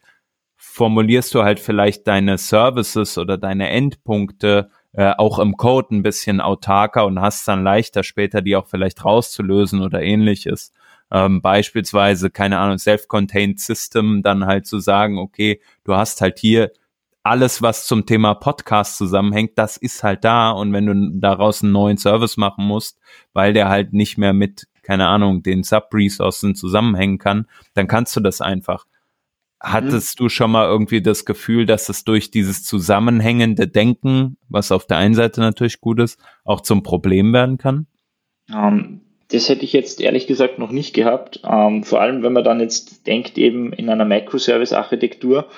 formulierst du halt vielleicht deine Services oder deine Endpunkte äh, auch im Code ein bisschen autarker und hast dann leichter später die auch vielleicht rauszulösen oder ähnliches. Ähm, beispielsweise, keine Ahnung, Self-Contained System, dann halt zu sagen, okay, du hast halt hier alles, was zum Thema Podcast zusammenhängt, das ist halt da und wenn du daraus einen neuen Service machen musst, weil der halt nicht mehr mit, keine Ahnung, den Sub-Resourcen zusammenhängen kann, dann kannst du das einfach. Hattest mhm. du schon mal irgendwie das Gefühl, dass es durch dieses zusammenhängende Denken, was auf der einen Seite natürlich gut ist, auch zum Problem werden kann? Um, ähm, das hätte ich jetzt ehrlich gesagt noch nicht gehabt. Um, ähm, vor allem, wenn man dann jetzt denkt, eben in einer Microservice-Architektur,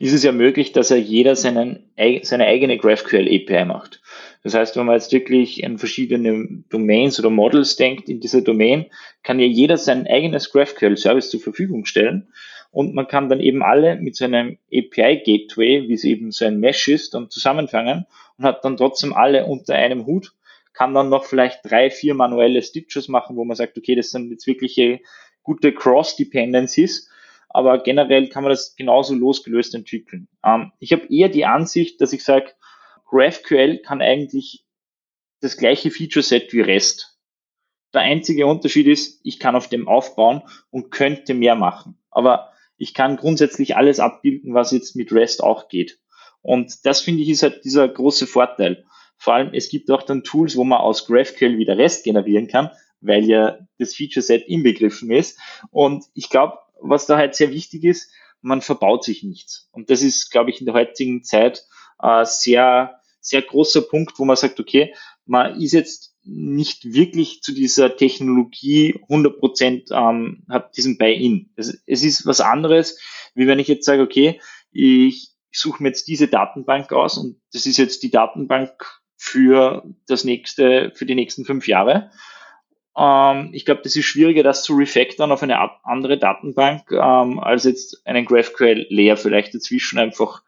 ist es ja möglich, dass ja jeder seinen, seine eigene GraphQL-API macht. Das heißt, wenn man jetzt wirklich in verschiedene Domains oder Models denkt in dieser Domain, kann ja jeder sein eigenes GraphQL-Service zur Verfügung stellen und man kann dann eben alle mit so einem API-Gateway, wie es eben so ein Mesh ist, dann zusammenfangen und hat dann trotzdem alle unter einem Hut, kann dann noch vielleicht drei, vier manuelle Stitches machen, wo man sagt, okay, das sind jetzt wirkliche gute Cross-Dependencies, aber generell kann man das genauso losgelöst entwickeln. Ähm, ich habe eher die Ansicht, dass ich sage, GraphQL kann eigentlich das gleiche Feature-Set wie REST. Der einzige Unterschied ist, ich kann auf dem aufbauen und könnte mehr machen. Aber ich kann grundsätzlich alles abbilden, was jetzt mit REST auch geht. Und das finde ich ist halt dieser große Vorteil. Vor allem, es gibt auch dann Tools, wo man aus GraphQL wieder REST generieren kann, weil ja das Feature Set inbegriffen ist. Und ich glaube, was da halt sehr wichtig ist, man verbaut sich nichts. Und das ist, glaube ich, in der heutigen Zeit äh, sehr, sehr großer Punkt, wo man sagt, okay, man ist jetzt nicht wirklich zu dieser Technologie 100% ähm, hat diesen Buy-in. Es, es ist was anderes, wie wenn ich jetzt sage, okay, ich suche mir jetzt diese Datenbank aus und das ist jetzt die Datenbank für das nächste, für die nächsten fünf Jahre. Ähm, ich glaube, das ist schwieriger, das zu refactoren auf eine andere Datenbank, ähm, als jetzt einen GraphQL-Layer vielleicht dazwischen einfach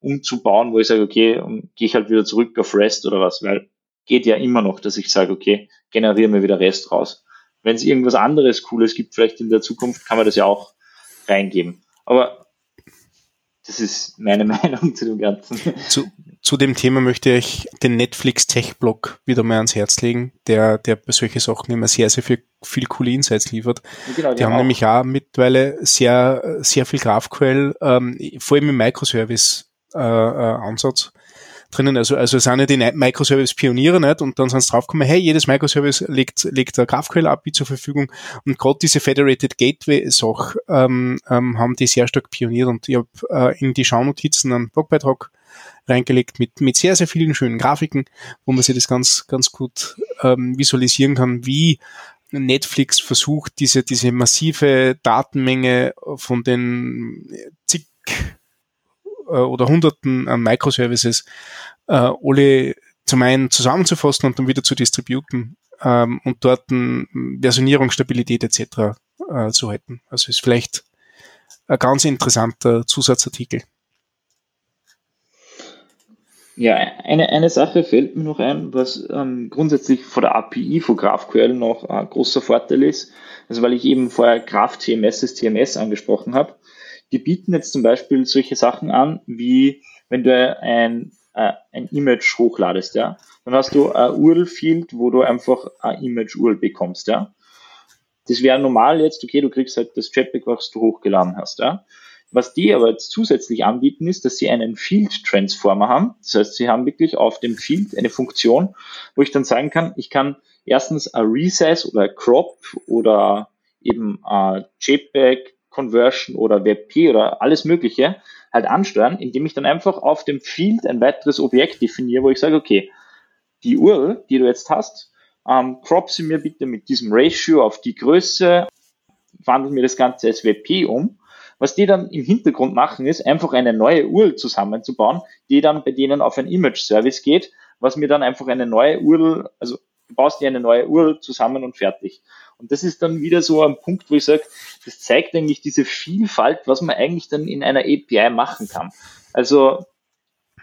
umzubauen, wo ich sage, okay, gehe ich halt wieder zurück auf REST oder was, weil geht ja immer noch, dass ich sage, okay, generiere mir wieder Rest raus. Wenn es irgendwas anderes Cooles gibt, vielleicht in der Zukunft, kann man das ja auch reingeben. Aber das ist meine Meinung zu dem Ganzen. Zu, zu dem Thema möchte ich den Netflix Tech-Blog wieder mal ans Herz legen, der, der bei solchen Sachen immer sehr, sehr viel, viel coole Insights liefert. Genau, die haben auch. nämlich auch mittlerweile sehr, sehr viel GraphQL, ähm, vor allem im Microservice-Ansatz. Äh, äh, drinnen. Also, also sind ja die Microservice-Pioniere nicht? Und dann sind sie draufgekommen, hey, jedes Microservice legt, legt eine GraphQL-API zur Verfügung. Und gerade diese Federated Gateway-Sache ähm, ähm, haben die sehr stark pioniert. Und ich habe äh, in die Schaunotizen einen Blogbeitrag reingelegt mit, mit sehr, sehr vielen schönen Grafiken, wo man sich das ganz, ganz gut ähm, visualisieren kann, wie Netflix versucht, diese, diese massive Datenmenge von den zig oder Hunderten an Microservices äh, alle zum einen zusammenzufassen und dann wieder zu distributen ähm, und dort Versionierung, Stabilität etc. Äh, zu halten. Also ist vielleicht ein ganz interessanter Zusatzartikel. Ja, eine, eine Sache fällt mir noch ein, was ähm, grundsätzlich vor der API von GraphQL noch ein großer Vorteil ist. Also weil ich eben vorher Graph TMS, das TMS angesprochen habe. Die bieten jetzt zum Beispiel solche Sachen an, wie wenn du ein, äh, ein Image hochladest, ja, dann hast du ein URL-Field, wo du einfach ein Image-URL bekommst, ja. Das wäre normal jetzt, okay, du kriegst halt das JPEG, was du hochgeladen hast, ja. Was die aber jetzt zusätzlich anbieten, ist, dass sie einen Field Transformer haben. Das heißt, sie haben wirklich auf dem Field eine Funktion, wo ich dann sagen kann, ich kann erstens ein Resize oder ein Crop oder eben ein JPEG Conversion oder WebP oder alles Mögliche halt ansteuern, indem ich dann einfach auf dem Field ein weiteres Objekt definiere, wo ich sage, okay, die URL, die du jetzt hast, ähm, crop sie mir bitte mit diesem Ratio auf die Größe, wandel mir das Ganze als WP um. Was die dann im Hintergrund machen, ist einfach eine neue URL zusammenzubauen, die dann bei denen auf ein Image-Service geht, was mir dann einfach eine neue URL, also du baust dir eine neue URL zusammen und fertig. Und das ist dann wieder so ein Punkt, wo ich sage, das zeigt eigentlich diese Vielfalt, was man eigentlich dann in einer API machen kann. Also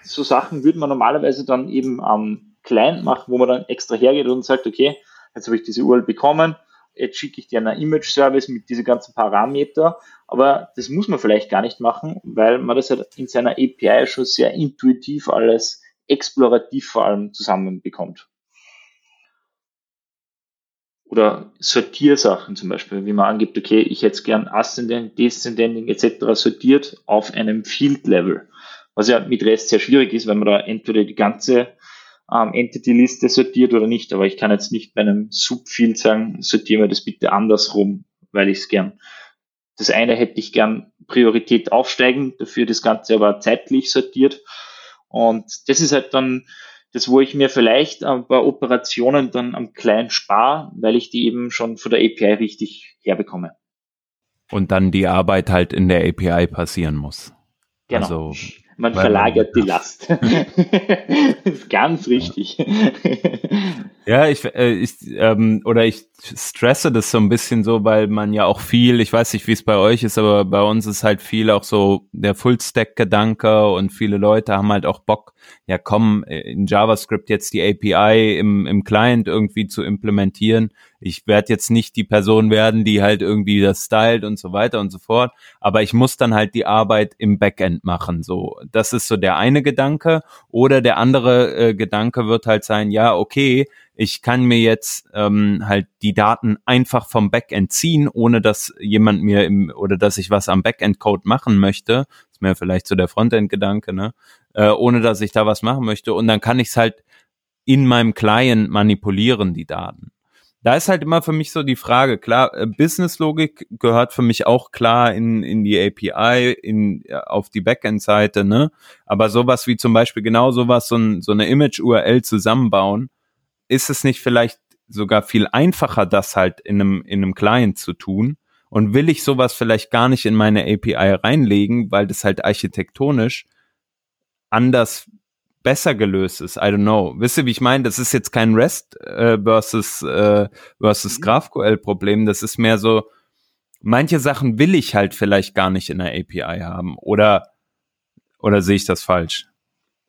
so Sachen würde man normalerweise dann eben am Client machen, wo man dann extra hergeht und sagt, okay, jetzt habe ich diese URL bekommen, jetzt schicke ich dir einen Image-Service mit diesen ganzen Parameter, aber das muss man vielleicht gar nicht machen, weil man das halt in seiner API schon sehr intuitiv alles explorativ vor allem zusammenbekommt oder Sortiersachen zum Beispiel, wie man angibt, okay, ich hätte gern Ascending, Descending etc. sortiert auf einem Field-Level, was ja mit REST sehr schwierig ist, weil man da entweder die ganze ähm, Entity-Liste sortiert oder nicht, aber ich kann jetzt nicht bei einem Subfield sagen, sortieren wir das bitte andersrum, weil ich es gern. Das eine hätte ich gern Priorität aufsteigen, dafür das Ganze aber zeitlich sortiert und das ist halt dann das, wo ich mir vielleicht ein paar Operationen dann am kleinen spare, weil ich die eben schon von der API richtig herbekomme. Und dann die Arbeit halt in der API passieren muss. Genau. Also, man verlagert man, die Last. Ganz richtig. Ja, ich, äh, ich ähm, oder ich stresse das so ein bisschen so, weil man ja auch viel, ich weiß nicht, wie es bei euch ist, aber bei uns ist halt viel auch so der Full-Stack-Gedanke und viele Leute haben halt auch Bock, ja komm, in JavaScript jetzt die API im, im Client irgendwie zu implementieren. Ich werde jetzt nicht die Person werden, die halt irgendwie das stylt und so weiter und so fort, aber ich muss dann halt die Arbeit im Backend machen. So, das ist so der eine Gedanke. Oder der andere äh, Gedanke wird halt sein, ja, okay, ich kann mir jetzt ähm, halt die Daten einfach vom Backend ziehen, ohne dass jemand mir im oder dass ich was am Backend-Code machen möchte. Ist mir vielleicht so der Frontend-Gedanke, ne? Äh, ohne dass ich da was machen möchte. Und dann kann ich es halt in meinem Client manipulieren, die Daten. Da ist halt immer für mich so die Frage, klar, äh, Business-Logik gehört für mich auch klar in, in die API, in, auf die Backend-Seite, ne? Aber sowas wie zum Beispiel genau sowas, so, ein, so eine Image-URL zusammenbauen, ist es nicht vielleicht sogar viel einfacher, das halt in einem, in einem Client zu tun? Und will ich sowas vielleicht gar nicht in meine API reinlegen, weil das halt architektonisch anders besser gelöst ist. I don't know. Wisst ihr, wie ich meine? Das ist jetzt kein REST äh, versus, äh, versus mhm. GraphQL-Problem. Das ist mehr so, manche Sachen will ich halt vielleicht gar nicht in der API haben. Oder, oder sehe ich das falsch?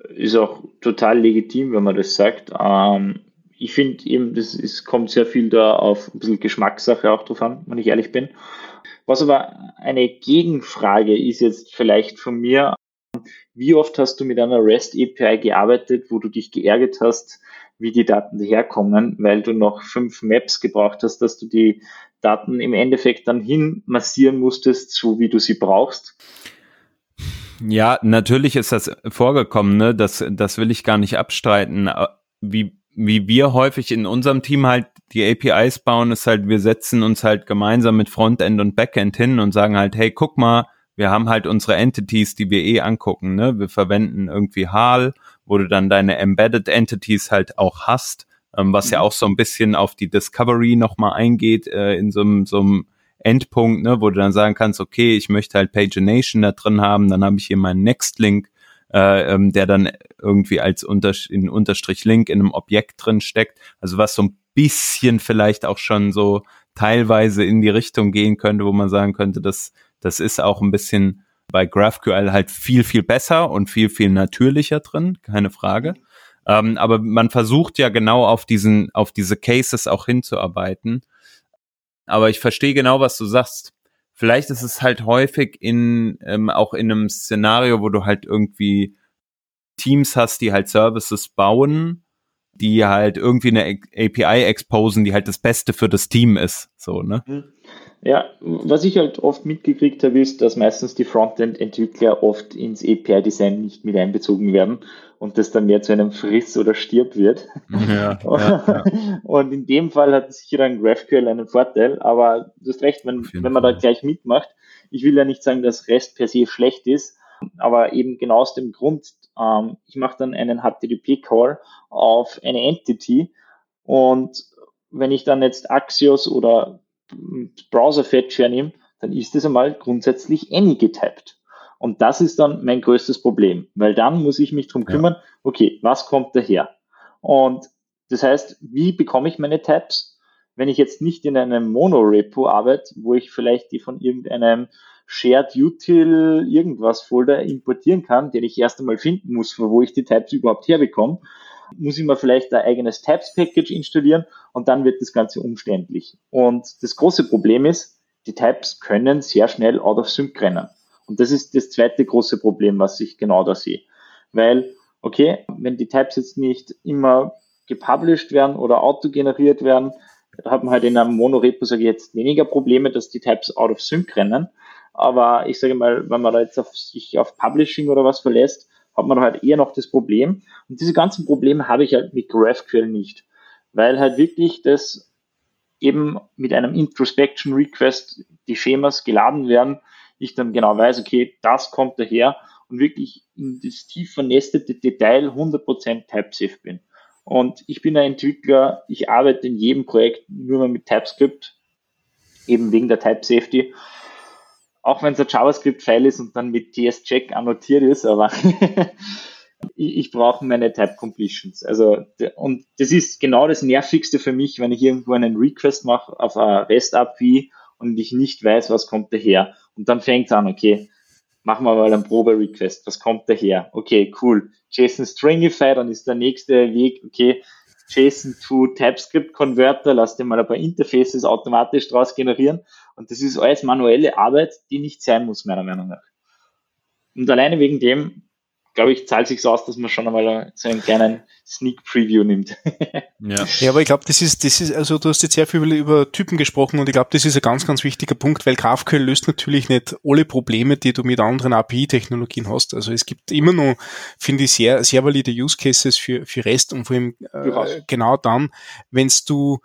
Ist auch total legitim, wenn man das sagt. Ähm, ich finde eben, das ist, kommt sehr viel da auf ein bisschen Geschmackssache auch drauf an, wenn ich ehrlich bin. Was aber eine Gegenfrage ist jetzt vielleicht von mir, wie oft hast du mit einer REST API gearbeitet, wo du dich geärgert hast, wie die Daten daherkommen, weil du noch fünf Maps gebraucht hast, dass du die Daten im Endeffekt dann hin massieren musstest, so wie du sie brauchst? Ja, natürlich ist das vorgekommen, ne? Das, das will ich gar nicht abstreiten. Wie, wie wir häufig in unserem Team halt die APIs bauen, ist halt, wir setzen uns halt gemeinsam mit Frontend und Backend hin und sagen halt, hey, guck mal, wir haben halt unsere Entities, die wir eh angucken, ne? Wir verwenden irgendwie HAL, wo du dann deine Embedded Entities halt auch hast, ähm, was mhm. ja auch so ein bisschen auf die Discovery nochmal eingeht, äh, in so einem, so einem Endpunkt, ne, wo du dann sagen kannst, okay, ich möchte halt Pagination da drin haben, dann habe ich hier meinen Next-Link, äh, ähm, der dann irgendwie als unter, in Unterstrich Link in einem Objekt drin steckt. Also was so ein bisschen vielleicht auch schon so teilweise in die Richtung gehen könnte, wo man sagen könnte, das, das ist auch ein bisschen bei GraphQL halt viel, viel besser und viel, viel natürlicher drin, keine Frage. Ähm, aber man versucht ja genau auf diesen, auf diese Cases auch hinzuarbeiten. Aber ich verstehe genau, was du sagst vielleicht ist es halt häufig in ähm, auch in einem Szenario, wo du halt irgendwie Teams hast, die halt Services bauen, die halt irgendwie eine API exposen, die halt das Beste für das Team ist, so, ne? Mhm. Ja, was ich halt oft mitgekriegt habe, ist, dass meistens die Frontend-Entwickler oft ins API-Design nicht mit einbezogen werden und das dann mehr zu einem Friss oder Stirb wird. Ja, ja, ja. Und in dem Fall hat sicher ein GraphQL einen Vorteil, aber du hast recht, wenn, wenn man Fall. da gleich mitmacht, ich will ja nicht sagen, dass REST per se schlecht ist, aber eben genau aus dem Grund, ähm, ich mache dann einen HTTP-Call auf eine Entity und wenn ich dann jetzt Axios oder Browser-Fetch hernehme, dann ist es einmal grundsätzlich any getappt. Und das ist dann mein größtes Problem, weil dann muss ich mich drum kümmern, ja. okay, was kommt daher? Und das heißt, wie bekomme ich meine Tabs? Wenn ich jetzt nicht in einem Monorepo arbeite, wo ich vielleicht die von irgendeinem Shared Util irgendwas Folder importieren kann, den ich erst einmal finden muss, wo ich die Tabs überhaupt herbekomme, muss ich mir vielleicht ein eigenes Tabs Package installieren und dann wird das Ganze umständlich. Und das große Problem ist, die Tabs können sehr schnell out of sync rennen. Und das ist das zweite große Problem, was ich genau da sehe. Weil, okay, wenn die Tabs jetzt nicht immer gepublished werden oder autogeneriert werden, hat man halt in einem Monorepo, sage ich jetzt, weniger Probleme, dass die Tabs out of sync rennen. Aber ich sage mal, wenn man da jetzt auf sich auf Publishing oder was verlässt, hat man halt eher noch das Problem. Und diese ganzen Probleme habe ich halt mit GraphQL nicht, weil halt wirklich das eben mit einem Introspection Request die Schemas geladen werden, ich dann genau weiß, okay, das kommt daher und wirklich in das tief vernestete Detail 100% TypeSafe bin. Und ich bin ein Entwickler, ich arbeite in jedem Projekt nur mal mit TypeScript, eben wegen der Type Safety auch wenn es ein JavaScript-File ist und dann mit TS-Check annotiert ist, aber ich, ich brauche meine Type Completions. Also, und das ist genau das Nervigste für mich, wenn ich irgendwo einen Request mache auf eine REST-API und ich nicht weiß, was kommt daher. Und dann fängt es an, okay, machen wir mal einen Probe-Request, was kommt daher? Okay, cool. JSON Stringify, dann ist der nächste Weg, okay, JSON to TypeScript Converter, lass dir mal ein paar Interfaces automatisch draus generieren. Und das ist alles manuelle Arbeit, die nicht sein muss, meiner Meinung nach. Und alleine wegen dem glaube ich, zahlt sich aus, dass man schon einmal so einen kleinen Sneak Preview nimmt. ja. ja, aber ich glaube, das ist, das ist, also du hast jetzt sehr viel über Typen gesprochen und ich glaube, das ist ein ganz, ganz wichtiger Punkt, weil GraphQL löst natürlich nicht alle Probleme, die du mit anderen API-Technologien hast. Also es gibt immer noch, finde ich, sehr, sehr valide Use Cases für, für REST und vor allem äh, genau dann, wenn du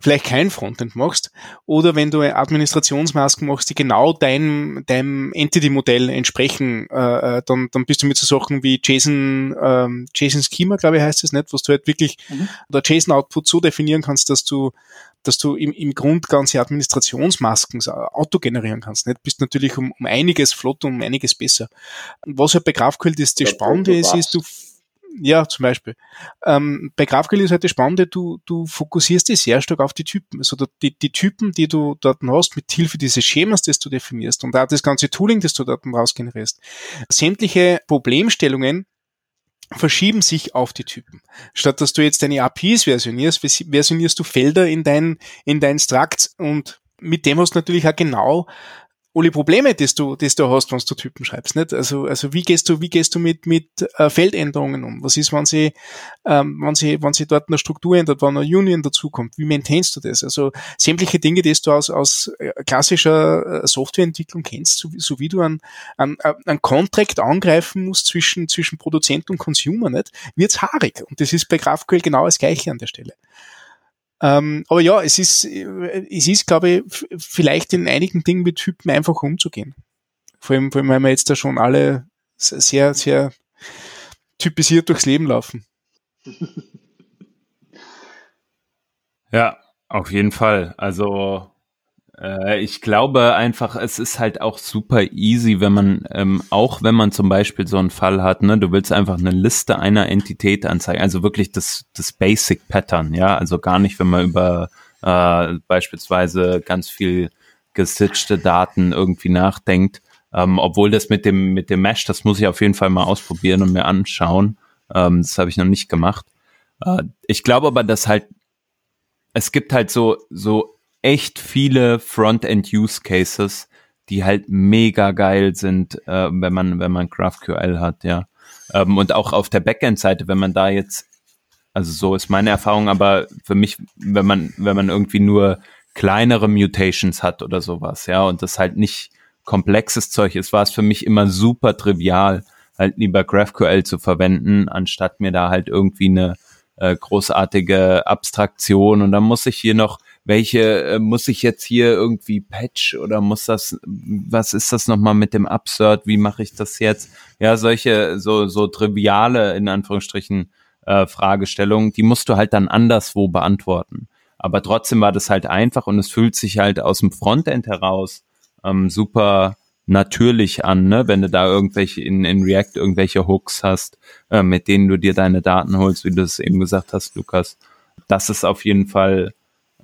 vielleicht kein Frontend machst oder wenn du Administrationsmasken machst, die genau deinem, deinem Entity-Modell entsprechen, äh, äh, dann, dann bist du mit so Sachen wie JSON, ähm, JSON Schema, glaube ich, heißt es nicht, was du halt wirklich mhm. oder JSON Output so definieren kannst, dass du dass du im, im Grund ganze Administrationsmasken auto generieren kannst. Nicht? Bist natürlich um, um einiges flott und um einiges besser. Was halt bei GraphQL das, das Spannende ist, ist, du ja, zum Beispiel. Ähm, bei GraphQL ist halt das Spannende, du, du fokussierst dich sehr stark auf die Typen. Also die, die Typen, die du dort hast, mit Hilfe dieses Schemas, das du definierst und auch das ganze Tooling, das du dort rausgenerierst. Sämtliche Problemstellungen verschieben sich auf die Typen. Statt dass du jetzt deine APIs versionierst, versionierst du Felder in dein, in dein Struct und mit dem hast du natürlich auch genau alle Probleme, die du, die du hast, wenn du Typen schreibst, nicht? Also, also wie gehst du, wie gehst du mit, mit äh, Feldänderungen um? Was ist, wenn sie, ähm, wenn sie, wenn sie dort eine Struktur ändert, wenn eine Union dazukommt? Wie maintainst du das? Also, sämtliche Dinge, die du aus, aus äh, klassischer äh, Softwareentwicklung kennst, so, so wie du einen, einen, einen Contract angreifen musst zwischen, zwischen Produzent und Consumer, nicht? Wird's haarig. Und das ist bei GraphQL genau das Gleiche an der Stelle. Ähm, aber ja, es ist, es ist, glaube ich, vielleicht in einigen Dingen mit Typen einfach umzugehen. Vor allem, vor allem, weil wir jetzt da schon alle sehr, sehr typisiert durchs Leben laufen. Ja, auf jeden Fall. Also ich glaube einfach, es ist halt auch super easy, wenn man, ähm, auch wenn man zum Beispiel so einen Fall hat, ne, du willst einfach eine Liste einer Entität anzeigen, also wirklich das, das Basic Pattern, ja, also gar nicht, wenn man über äh, beispielsweise ganz viel gesitchte Daten irgendwie nachdenkt, ähm, obwohl das mit dem, mit dem Mesh, das muss ich auf jeden Fall mal ausprobieren und mir anschauen. Ähm, das habe ich noch nicht gemacht. Äh, ich glaube aber, dass halt, es gibt halt so, so echt viele Frontend-Use-Cases, die halt mega geil sind, äh, wenn man, wenn man GraphQL hat, ja. Ähm, und auch auf der Backend-Seite, wenn man da jetzt, also so ist meine Erfahrung, aber für mich, wenn man, wenn man irgendwie nur kleinere Mutations hat oder sowas, ja, und das halt nicht komplexes Zeug ist, war es für mich immer super trivial, halt lieber GraphQL zu verwenden, anstatt mir da halt irgendwie eine äh, großartige Abstraktion und dann muss ich hier noch welche äh, muss ich jetzt hier irgendwie patch oder muss das was ist das nochmal mit dem Absurd wie mache ich das jetzt ja solche so so triviale in Anführungsstrichen äh, Fragestellungen die musst du halt dann anderswo beantworten aber trotzdem war das halt einfach und es fühlt sich halt aus dem Frontend heraus ähm, super natürlich an, ne? wenn du da irgendwelche in, in React irgendwelche Hooks hast, äh, mit denen du dir deine Daten holst, wie du es eben gesagt hast, Lukas. Das ist auf jeden Fall,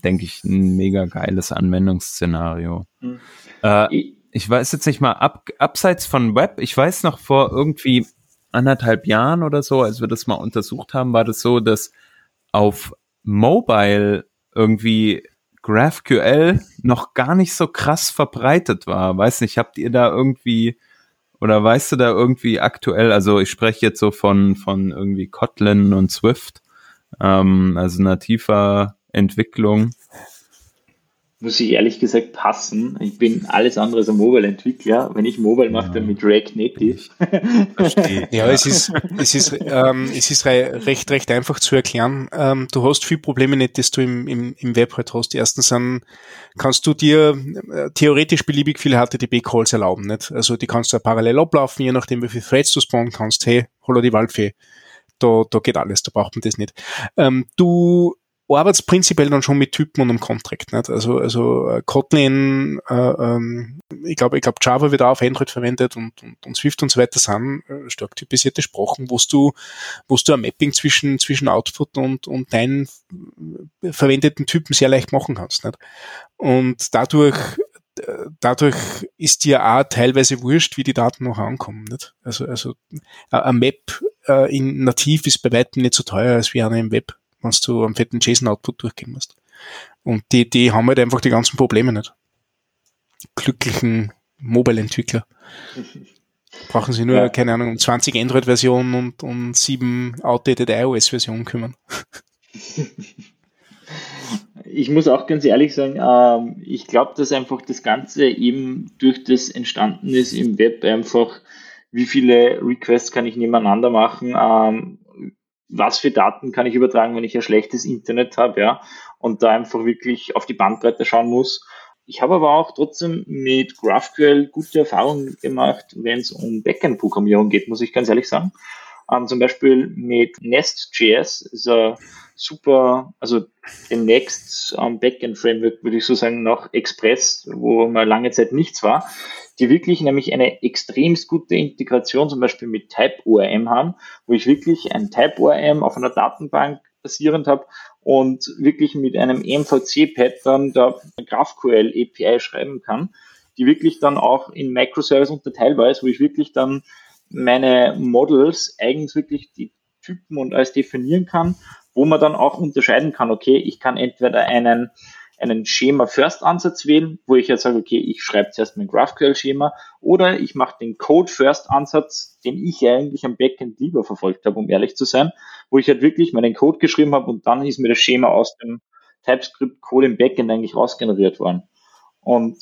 denke ich, ein mega geiles Anwendungsszenario. Mhm. Äh, ich weiß jetzt nicht mal, ab, abseits von Web, ich weiß noch vor irgendwie anderthalb Jahren oder so, als wir das mal untersucht haben, war das so, dass auf Mobile irgendwie GraphQL noch gar nicht so krass verbreitet war. Weiß nicht, habt ihr da irgendwie oder weißt du da irgendwie aktuell, also ich spreche jetzt so von, von irgendwie Kotlin und Swift, ähm, also nativer Entwicklung muss ich ehrlich gesagt passen. Ich bin alles andere als ein Mobile-Entwickler. Wenn ich Mobile mache, dann mit React Native. Verstehe. ja, es ist, es ist, ähm, es ist recht, recht einfach zu erklären. Ähm, du hast viele Probleme nicht, dass du im, im, im Web halt hast. Erstens sind, kannst du dir äh, theoretisch beliebig viele HTTP-Calls erlauben, nicht? Also die kannst du parallel ablaufen, je nachdem, wie viele Threads du spawnen kannst. Hey, hallo die Waldfee. Da, da geht alles, da braucht man das nicht. Ähm, du arbeitest prinzipiell dann schon mit Typen und einem Contract. Nicht? Also, also äh, Kotlin, äh, ähm, ich glaube, ich glaube Java wird auch auf Android verwendet und, und, und Swift und so weiter sind äh, stark typisierte Sprachen, wo du, wo du ein Mapping zwischen, zwischen Output und, und deinen äh, verwendeten Typen sehr leicht machen kannst. Nicht? Und dadurch dadurch ist dir auch teilweise wurscht, wie die Daten noch ankommen. Nicht? Also, also ein Map äh, in nativ ist bei weitem nicht so teuer als wie eine im Web wenn du am fetten JSON-Output durchgehen musst. Und die, die haben halt einfach die ganzen Probleme nicht. Glücklichen Mobile-Entwickler. Brauchen sie nur, ja. keine Ahnung, 20 Android-Versionen und, und sieben outdated iOS-Versionen kümmern. Ich muss auch ganz ehrlich sagen, ähm, ich glaube, dass einfach das Ganze eben durch das entstanden ist im Web einfach, wie viele Requests kann ich nebeneinander machen, ähm, was für Daten kann ich übertragen, wenn ich ein schlechtes Internet habe, ja, und da einfach wirklich auf die Bandbreite schauen muss. Ich habe aber auch trotzdem mit GraphQL gute Erfahrungen gemacht, wenn es um Backend-Programmierung geht, muss ich ganz ehrlich sagen. Ähm, zum Beispiel mit Nest.js ist ein super, also den Next ähm, Backend-Framework würde ich so sagen, nach Express, wo mal lange Zeit nichts war, die wirklich nämlich eine extremst gute Integration zum Beispiel mit Type-ORM haben, wo ich wirklich ein Type-ORM auf einer Datenbank basierend habe und wirklich mit einem MVC-Pattern der GraphQL API schreiben kann, die wirklich dann auch in Microservice unterteilbar ist, wo ich wirklich dann meine Models eigens wirklich die Typen und alles definieren kann, wo man dann auch unterscheiden kann, okay, ich kann entweder einen einen Schema-First-Ansatz wählen, wo ich jetzt sage, okay, ich schreibe zuerst mein GraphQL-Schema oder ich mache den Code-First-Ansatz, den ich eigentlich am Backend lieber verfolgt habe, um ehrlich zu sein, wo ich halt wirklich meinen Code geschrieben habe und dann ist mir das Schema aus dem TypeScript-Code im Backend eigentlich rausgeneriert worden. Und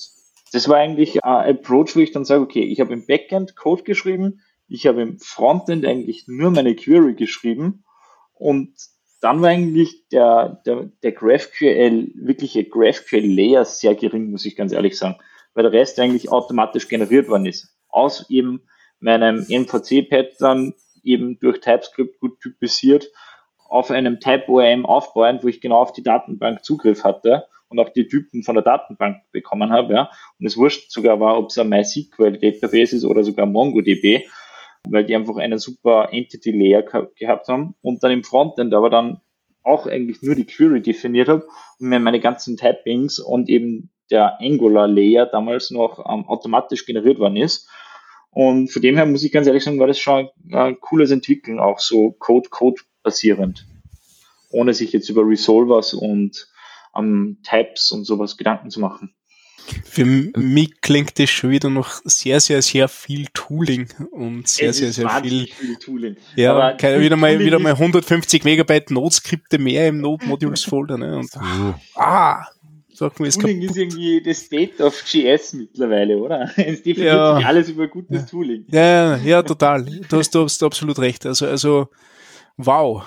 das war eigentlich ein Approach, wo ich dann sage, okay, ich habe im Backend Code geschrieben, ich habe im Frontend eigentlich nur meine Query geschrieben und dann war eigentlich der, der, der GraphQL, wirkliche GraphQL-Layer sehr gering, muss ich ganz ehrlich sagen, weil der Rest eigentlich automatisch generiert worden ist. Aus eben meinem MVC-Pattern eben durch TypeScript gut typisiert auf einem Type-ORM aufbauend, wo ich genau auf die Datenbank Zugriff hatte und auch die Typen von der Datenbank bekommen habe. Ja. Und es wurscht sogar war, ob es ein MySQL-Database ist oder sogar MongoDB weil die einfach einen super Entity Layer gehabt haben und dann im Frontend aber dann auch eigentlich nur die Query definiert habe und mir meine ganzen Typings und eben der Angular Layer damals noch ähm, automatisch generiert worden ist. Und von dem her muss ich ganz ehrlich sagen, war das schon ein cooles Entwickeln, auch so Code-Code basierend. Ohne sich jetzt über Resolvers und ähm, Types und sowas Gedanken zu machen. Für mich klingt das schon wieder noch sehr, sehr, sehr viel Tooling und sehr, es sehr, sehr viel, viel Tooling. Ja, Aber wieder mal, wieder mal 150 Megabyte Node-Skripte mehr im Node-Modules-Folder, ne? Und, ah, Sagt man, ist Tooling ist irgendwie das State of GS mittlerweile, oder? Es definiert ja. sich alles über gutes ja. Tooling. Ja, ja, total. Du hast, du hast absolut recht. Also, also, wow.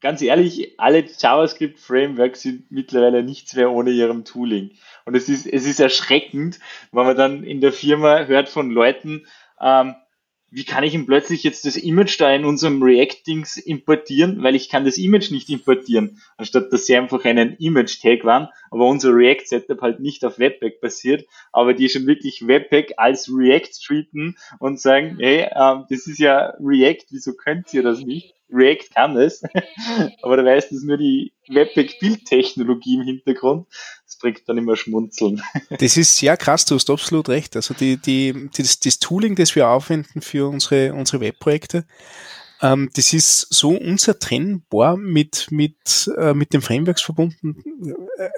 Ganz ehrlich, alle JavaScript-Frameworks sind mittlerweile nichts mehr ohne ihrem Tooling. Und es ist, es ist erschreckend, wenn man dann in der Firma hört von Leuten, ähm, wie kann ich ihm plötzlich jetzt das Image da in unserem React-Dings importieren, weil ich kann das Image nicht importieren, anstatt dass sie einfach einen Image-Tag waren, aber unser React-Setup halt nicht auf Webpack basiert, aber die schon wirklich Webpack als React treaten und sagen, hey, ähm, das ist ja React, wieso könnt ihr das nicht? React kann es, aber da weiß das nur die Webpack-Bildtechnologie im Hintergrund. Bringt dann immer Schmunzeln. Das ist sehr krass, du hast absolut recht. Also die, die, das, das Tooling, das wir aufwenden für unsere, unsere Webprojekte, ähm, das ist so unzertrennbar mit, mit, äh, mit den Frameworks verbunden.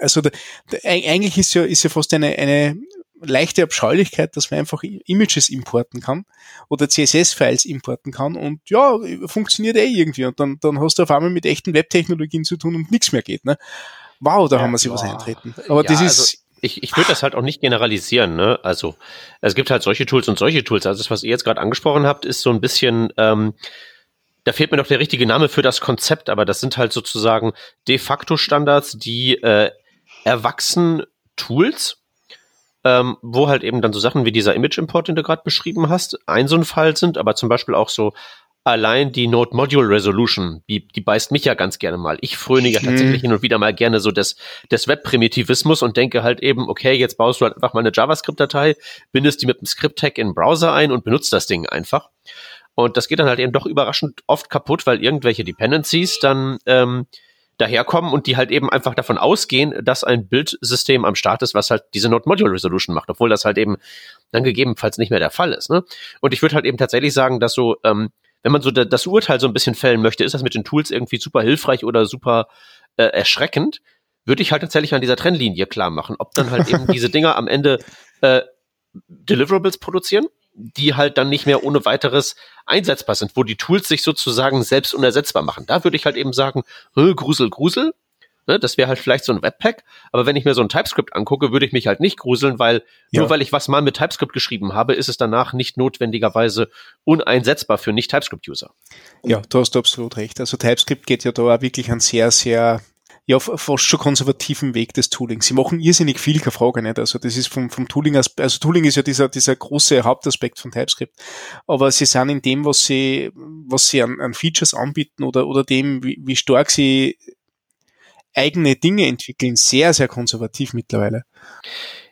Also da, da, eigentlich ist ja, ist ja fast eine, eine leichte Abscheulichkeit, dass man einfach Images importen kann oder CSS-Files importen kann und ja, funktioniert eh irgendwie und dann, dann hast du auf einmal mit echten Webtechnologien zu tun und nichts mehr geht. Ne? Wow, da ja, haben wir sie was eintreten. Aber ja, das ist also ich, ich würde das halt auch nicht generalisieren, ne? Also es gibt halt solche Tools und solche Tools. Also das, was ihr jetzt gerade angesprochen habt, ist so ein bisschen, ähm, da fehlt mir noch der richtige Name für das Konzept, aber das sind halt sozusagen de facto Standards, die äh, erwachsen Tools ähm, wo halt eben dann so Sachen wie dieser Image-Import, den du gerade beschrieben hast, ein so ein Fall sind, aber zum Beispiel auch so allein die Node Module Resolution, die, die beißt mich ja ganz gerne mal. Ich fröne ja mhm. tatsächlich hin und wieder mal gerne so des, des Web-Primitivismus und denke halt eben, okay, jetzt baust du halt einfach mal eine JavaScript-Datei, bindest die mit einem Script-Tag in den Browser ein und benutzt das Ding einfach. Und das geht dann halt eben doch überraschend oft kaputt, weil irgendwelche Dependencies dann ähm, daherkommen und die halt eben einfach davon ausgehen, dass ein Bildsystem am Start ist, was halt diese Node Module Resolution macht, obwohl das halt eben dann gegebenenfalls nicht mehr der Fall ist. Ne? Und ich würde halt eben tatsächlich sagen, dass so, ähm, wenn man so das Urteil so ein bisschen fällen möchte, ist das mit den Tools irgendwie super hilfreich oder super äh, erschreckend, würde ich halt tatsächlich an dieser Trennlinie klar machen, ob dann halt eben diese Dinger am Ende äh, Deliverables produzieren die halt dann nicht mehr ohne weiteres einsetzbar sind, wo die Tools sich sozusagen selbst unersetzbar machen. Da würde ich halt eben sagen, Grusel, Grusel. Ne, das wäre halt vielleicht so ein Webpack. Aber wenn ich mir so ein TypeScript angucke, würde ich mich halt nicht gruseln, weil ja. nur weil ich was mal mit TypeScript geschrieben habe, ist es danach nicht notwendigerweise uneinsetzbar für Nicht-TypeScript-User. Ja, du hast absolut recht. Also TypeScript geht ja da auch wirklich ein sehr, sehr ja, fast schon konservativen Weg des Toolings. Sie machen irrsinnig viel, keine Frage nicht. Also das ist vom, vom Tooling, also Tooling ist ja dieser, dieser große Hauptaspekt von TypeScript. Aber sie sind in dem, was sie, was sie an, an Features anbieten oder, oder dem, wie, wie stark sie eigene Dinge entwickeln, sehr, sehr konservativ mittlerweile.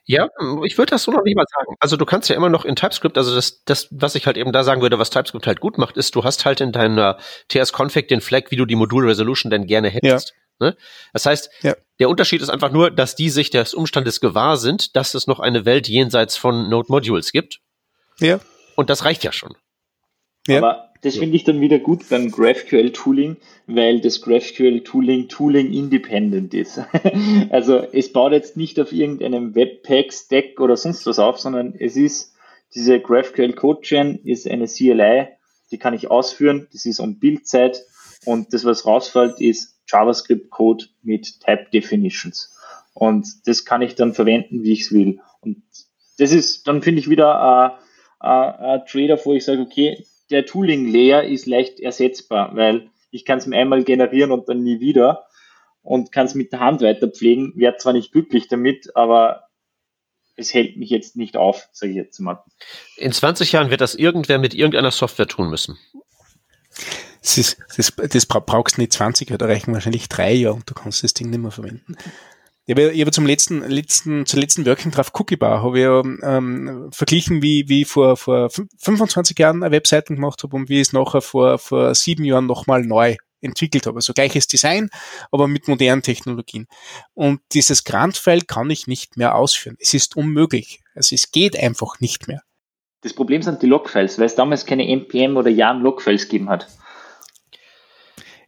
Ja, ich würde das so noch nicht mal sagen. Also du kannst ja immer noch in TypeScript, also das, das, was ich halt eben da sagen würde, was TypeScript halt gut macht, ist, du hast halt in deiner TS-Config den Flag, wie du die Modul-Resolution denn gerne hättest. Ja. Ne? Das heißt, ja. der Unterschied ist einfach nur, dass die sich des Umstandes gewahr sind, dass es noch eine Welt jenseits von Node Modules gibt. Ja. Und das reicht ja schon. Ja. Aber das finde ich dann wieder gut beim GraphQL Tooling, weil das GraphQL Tooling Tooling independent ist. also es baut jetzt nicht auf irgendeinem Webpack, Stack oder sonst was auf, sondern es ist diese GraphQL Code Gen ist eine CLI, die kann ich ausführen, das ist um Bildzeit und das, was rausfällt, ist JavaScript-Code mit Type Definitions. Und das kann ich dann verwenden, wie ich es will. Und das ist dann, finde ich, wieder ein Trader, wo ich sage, okay, der Tooling-Layer ist leicht ersetzbar, weil ich kann es mir einmal generieren und dann nie wieder und kann es mit der Hand weiter pflegen. Werde zwar nicht glücklich damit, aber es hält mich jetzt nicht auf, sage ich jetzt mal. In 20 Jahren wird das irgendwer mit irgendeiner Software tun müssen. Das, ist, das, das brauchst du nicht 20, da reichen wahrscheinlich drei Jahre und du kannst das Ding nicht mehr verwenden. Ich habe, ich habe zum letzten, letzten, zur letzten Working Draft Cookie Bar habe ich ja, ähm, verglichen, wie, wie vor, vor 25 Jahren eine Webseite gemacht habe und wie ich es nachher vor, vor sieben Jahren nochmal neu entwickelt habe. Also gleiches Design, aber mit modernen Technologien. Und dieses Grant-File kann ich nicht mehr ausführen. Es ist unmöglich. Also es geht einfach nicht mehr. Das Problem sind die Logfiles, weil es damals keine NPM oder YARN Logfiles gegeben hat.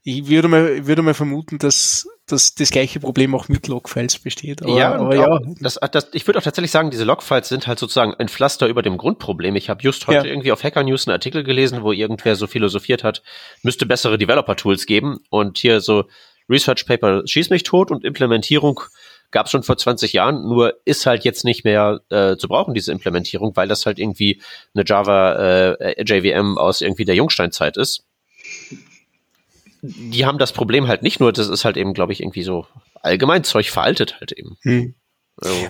Ich würde mal, würde mal vermuten, dass, dass das gleiche Problem auch mit Logfiles besteht. Aber, ja, aber ja. Das, das, ich würde auch tatsächlich sagen, diese Logfiles sind halt sozusagen ein Pflaster über dem Grundproblem. Ich habe just heute ja. irgendwie auf Hacker News einen Artikel gelesen, wo irgendwer so philosophiert hat, müsste bessere Developer-Tools geben und hier so Research Paper schieß mich tot und Implementierung gab es schon vor 20 Jahren, nur ist halt jetzt nicht mehr äh, zu brauchen, diese Implementierung, weil das halt irgendwie eine Java äh, JVM aus irgendwie der Jungsteinzeit ist. Die haben das Problem halt nicht nur, das ist halt eben, glaube ich, irgendwie so allgemein Zeug veraltet halt eben. Hm.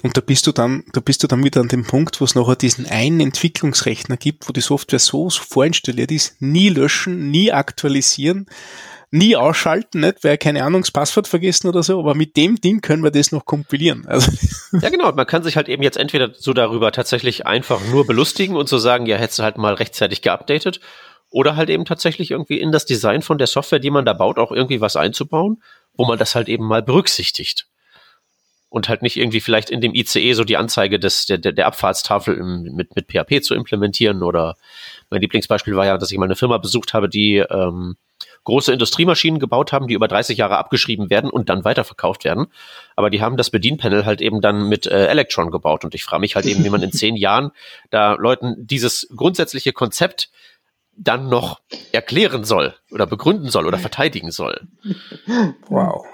Und da bist du dann, da bist du dann wieder an dem Punkt, wo es nachher diesen einen Entwicklungsrechner gibt, wo die Software so vorinstalliert ist, nie löschen, nie aktualisieren, nie ausschalten, nicht, weil keine Ahnung, das Passwort vergessen oder so, aber mit dem Ding können wir das noch kompilieren. Also ja, genau. Man kann sich halt eben jetzt entweder so darüber tatsächlich einfach nur belustigen und so sagen, ja, hättest du halt mal rechtzeitig geupdatet, oder halt eben tatsächlich irgendwie in das Design von der Software, die man da baut, auch irgendwie was einzubauen, wo man das halt eben mal berücksichtigt und halt nicht irgendwie vielleicht in dem ICE so die Anzeige des, der, der Abfahrtstafel im, mit, mit PHP zu implementieren oder mein Lieblingsbeispiel war ja, dass ich mal eine Firma besucht habe, die ähm, große Industriemaschinen gebaut haben, die über 30 Jahre abgeschrieben werden und dann weiterverkauft werden. Aber die haben das Bedienpanel halt eben dann mit äh, Electron gebaut und ich frage mich halt eben, wie man in zehn Jahren da Leuten dieses grundsätzliche Konzept dann noch erklären soll oder begründen soll oder verteidigen soll. Wow.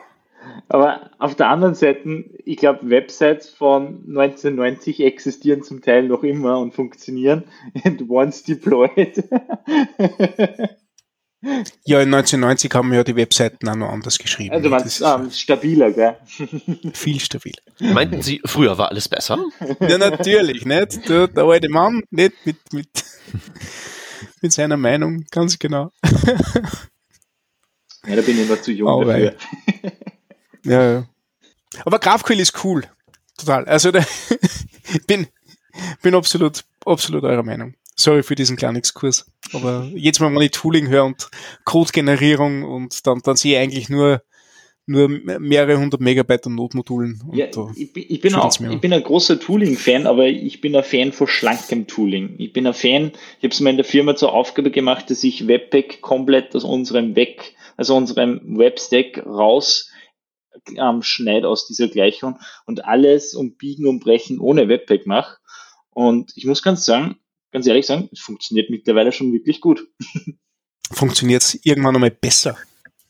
Aber auf der anderen Seite, ich glaube, Websites von 1990 existieren zum Teil noch immer und funktionieren. And once deployed. Ja, in 1990 haben wir ja die Webseiten auch noch anders geschrieben. Also meinst ähm, stabiler, gell? Viel stabiler. Meinten Sie, früher war alles besser? Ja, natürlich, nicht? Der, der alte Mann, nicht mit, mit, mit seiner Meinung, ganz genau. Ja, da bin ich noch zu jung oh, dafür. Ja, ja. Aber GraphQL ist cool. Total. Also da, bin, bin absolut, absolut eurer Meinung. Sorry für diesen kleinen Exkurs. Aber jetzt mal meine Tooling höre und Codegenerierung und dann, dann sehe ich eigentlich nur, nur mehrere hundert Megabyte an Notmodulen. Ja, ich, ich, bin auch, ich bin ein großer Tooling-Fan, aber ich bin ein Fan von schlankem Tooling. Ich bin ein Fan, ich habe es mir in der Firma zur Aufgabe gemacht, dass ich Webpack komplett aus unserem Weg, also unserem Webstack raus ähm, schneide aus dieser Gleichung und alles um Biegen und Brechen ohne Webpack mache. Und ich muss ganz sagen, ganz ehrlich sagen, es funktioniert mittlerweile schon wirklich gut. Funktioniert es irgendwann einmal besser?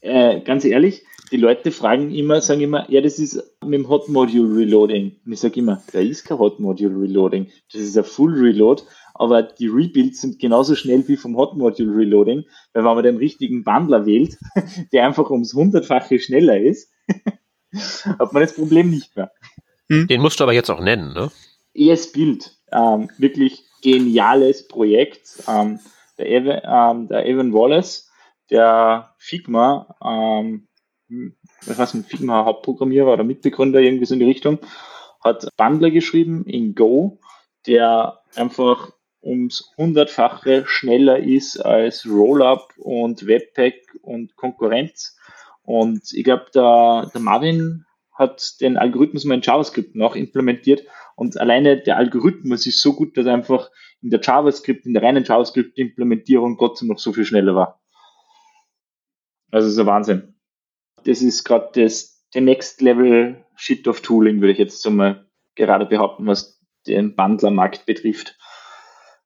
Äh, ganz ehrlich, die Leute fragen immer, sagen immer, ja, das ist mit dem Hot Module Reloading. Und ich sage immer, da ist kein Hot Module Reloading. Das ist ein Full Reload, aber die Rebuilds sind genauso schnell wie vom Hot Module Reloading, weil wenn man den richtigen Bundler wählt, der einfach ums hundertfache schneller ist, hat man das Problem nicht mehr. Hm? Den musst du aber jetzt auch nennen, ne? ES-Build, ähm, wirklich geniales Projekt. Ähm, der, Evan, ähm, der Evan Wallace, der Figma, ähm, was heißt ein Figma Hauptprogrammierer oder Mitbegründer, irgendwie so in die Richtung, hat Bundler geschrieben in Go, der einfach ums hundertfache schneller ist als Rollup und Webpack und Konkurrenz. Und ich glaube, der, der Marvin hat den Algorithmus mal in JavaScript noch implementiert und alleine der Algorithmus ist so gut, dass einfach in der JavaScript, in der reinen JavaScript-Implementierung trotzdem noch so viel schneller war. Also ist ein Wahnsinn. Das ist gerade das der Next Level Shit of Tooling, würde ich jetzt mal gerade behaupten, was den Bundler-Markt betrifft.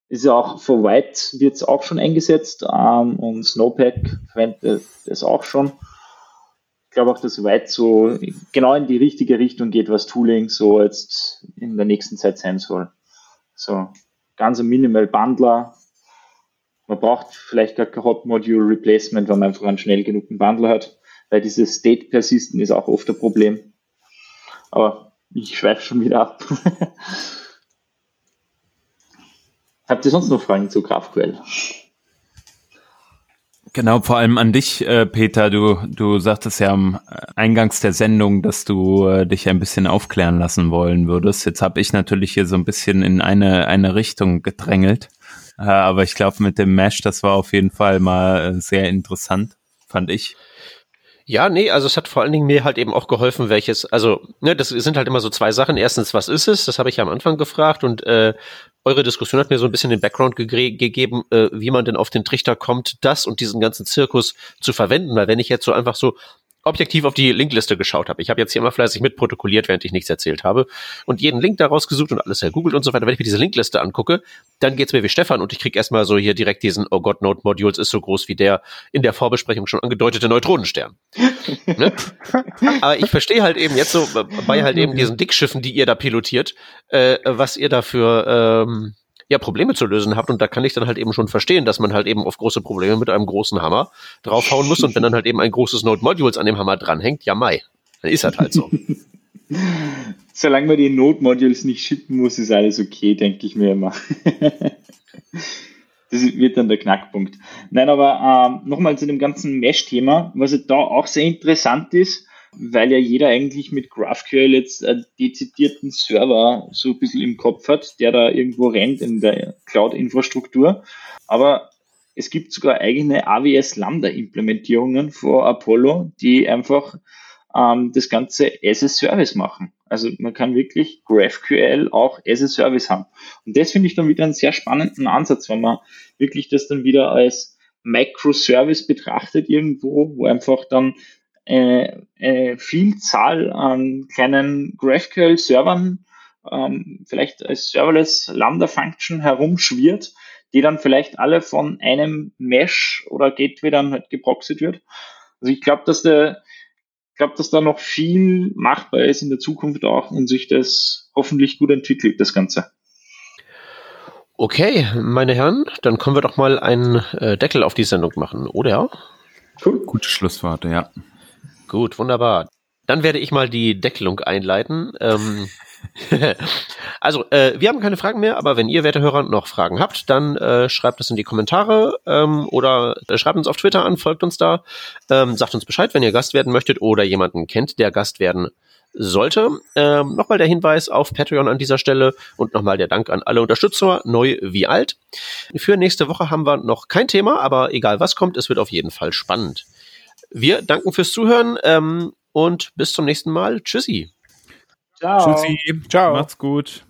Ist ja auch für White wird es auch schon eingesetzt ähm, und Snowpack verwendet es auch schon glaube auch, dass weit so genau in die richtige Richtung geht, was Tooling so jetzt in der nächsten Zeit sein soll. So ganz Minimal Bundler. Man braucht vielleicht gar kein Hot Module Replacement, wenn man einfach einen schnell genugen Bundler hat, weil dieses State Persisten ist auch oft ein Problem. Aber ich schweife schon wieder ab. Habt ihr sonst noch Fragen zu GraphQL? Genau, vor allem an dich, äh, Peter. Du, du sagtest ja am Eingangs der Sendung, dass du äh, dich ein bisschen aufklären lassen wollen würdest. Jetzt habe ich natürlich hier so ein bisschen in eine, eine Richtung gedrängelt. Äh, aber ich glaube, mit dem Mesh, das war auf jeden Fall mal äh, sehr interessant, fand ich. Ja, nee, also es hat vor allen Dingen mir halt eben auch geholfen, welches, also, ne, das sind halt immer so zwei Sachen. Erstens, was ist es? Das habe ich ja am Anfang gefragt und äh, eure Diskussion hat mir so ein bisschen den Background ge gegeben, äh, wie man denn auf den Trichter kommt, das und diesen ganzen Zirkus zu verwenden. Weil wenn ich jetzt so einfach so objektiv auf die Linkliste geschaut habe. Ich habe jetzt hier immer fleißig mitprotokolliert, während ich nichts erzählt habe und jeden Link daraus gesucht und alles hergoogelt und so weiter. Wenn ich mir diese Linkliste angucke, dann geht's mir wie Stefan und ich krieg erstmal so hier direkt diesen Oh Gott, Node Modules ist so groß wie der in der Vorbesprechung schon angedeutete Neutronenstern. ne? Aber ich verstehe halt eben jetzt so bei halt eben diesen Dickschiffen, die ihr da pilotiert, äh, was ihr dafür ähm, ja, Probleme zu lösen habt. Und da kann ich dann halt eben schon verstehen, dass man halt eben auf große Probleme mit einem großen Hammer draufhauen muss. Und wenn dann halt eben ein großes Node Modules an dem Hammer dranhängt, ja mai, dann ist das halt so. Solange man die Node Modules nicht schippen muss, ist alles okay, denke ich mir immer. das wird dann der Knackpunkt. Nein, aber ähm, nochmal zu dem ganzen Mesh-Thema, was da auch sehr interessant ist, weil ja jeder eigentlich mit GraphQL jetzt einen dezidierten Server so ein bisschen im Kopf hat, der da irgendwo rennt in der Cloud-Infrastruktur. Aber es gibt sogar eigene AWS Lambda-Implementierungen vor Apollo, die einfach ähm, das Ganze as a Service machen. Also man kann wirklich GraphQL auch as a Service haben. Und das finde ich dann wieder einen sehr spannenden Ansatz, wenn man wirklich das dann wieder als Microservice betrachtet irgendwo, wo einfach dann äh, äh, Vielzahl an kleinen GraphQL-Servern ähm, vielleicht als Serverless Lambda-Function herumschwirrt, die dann vielleicht alle von einem Mesh oder Gateway dann halt geproxyt wird. Also ich glaube, dass der ich glaube, dass da noch viel machbar ist in der Zukunft auch und sich das hoffentlich gut entwickelt, das Ganze. Okay, meine Herren, dann können wir doch mal einen äh, Deckel auf die Sendung machen, oder? Cool. Gute Schlussworte, ja. Gut, wunderbar. Dann werde ich mal die Deckelung einleiten. Ähm, also, äh, wir haben keine Fragen mehr, aber wenn ihr, werte Hörer, noch Fragen habt, dann äh, schreibt es in die Kommentare ähm, oder äh, schreibt uns auf Twitter an, folgt uns da, ähm, sagt uns Bescheid, wenn ihr Gast werden möchtet oder jemanden kennt, der Gast werden sollte. Ähm, nochmal der Hinweis auf Patreon an dieser Stelle und nochmal der Dank an alle Unterstützer, neu wie alt. Für nächste Woche haben wir noch kein Thema, aber egal was kommt, es wird auf jeden Fall spannend. Wir danken fürs Zuhören ähm, und bis zum nächsten Mal. Tschüssi. Ciao. Tschüssi. Ciao. Macht's gut.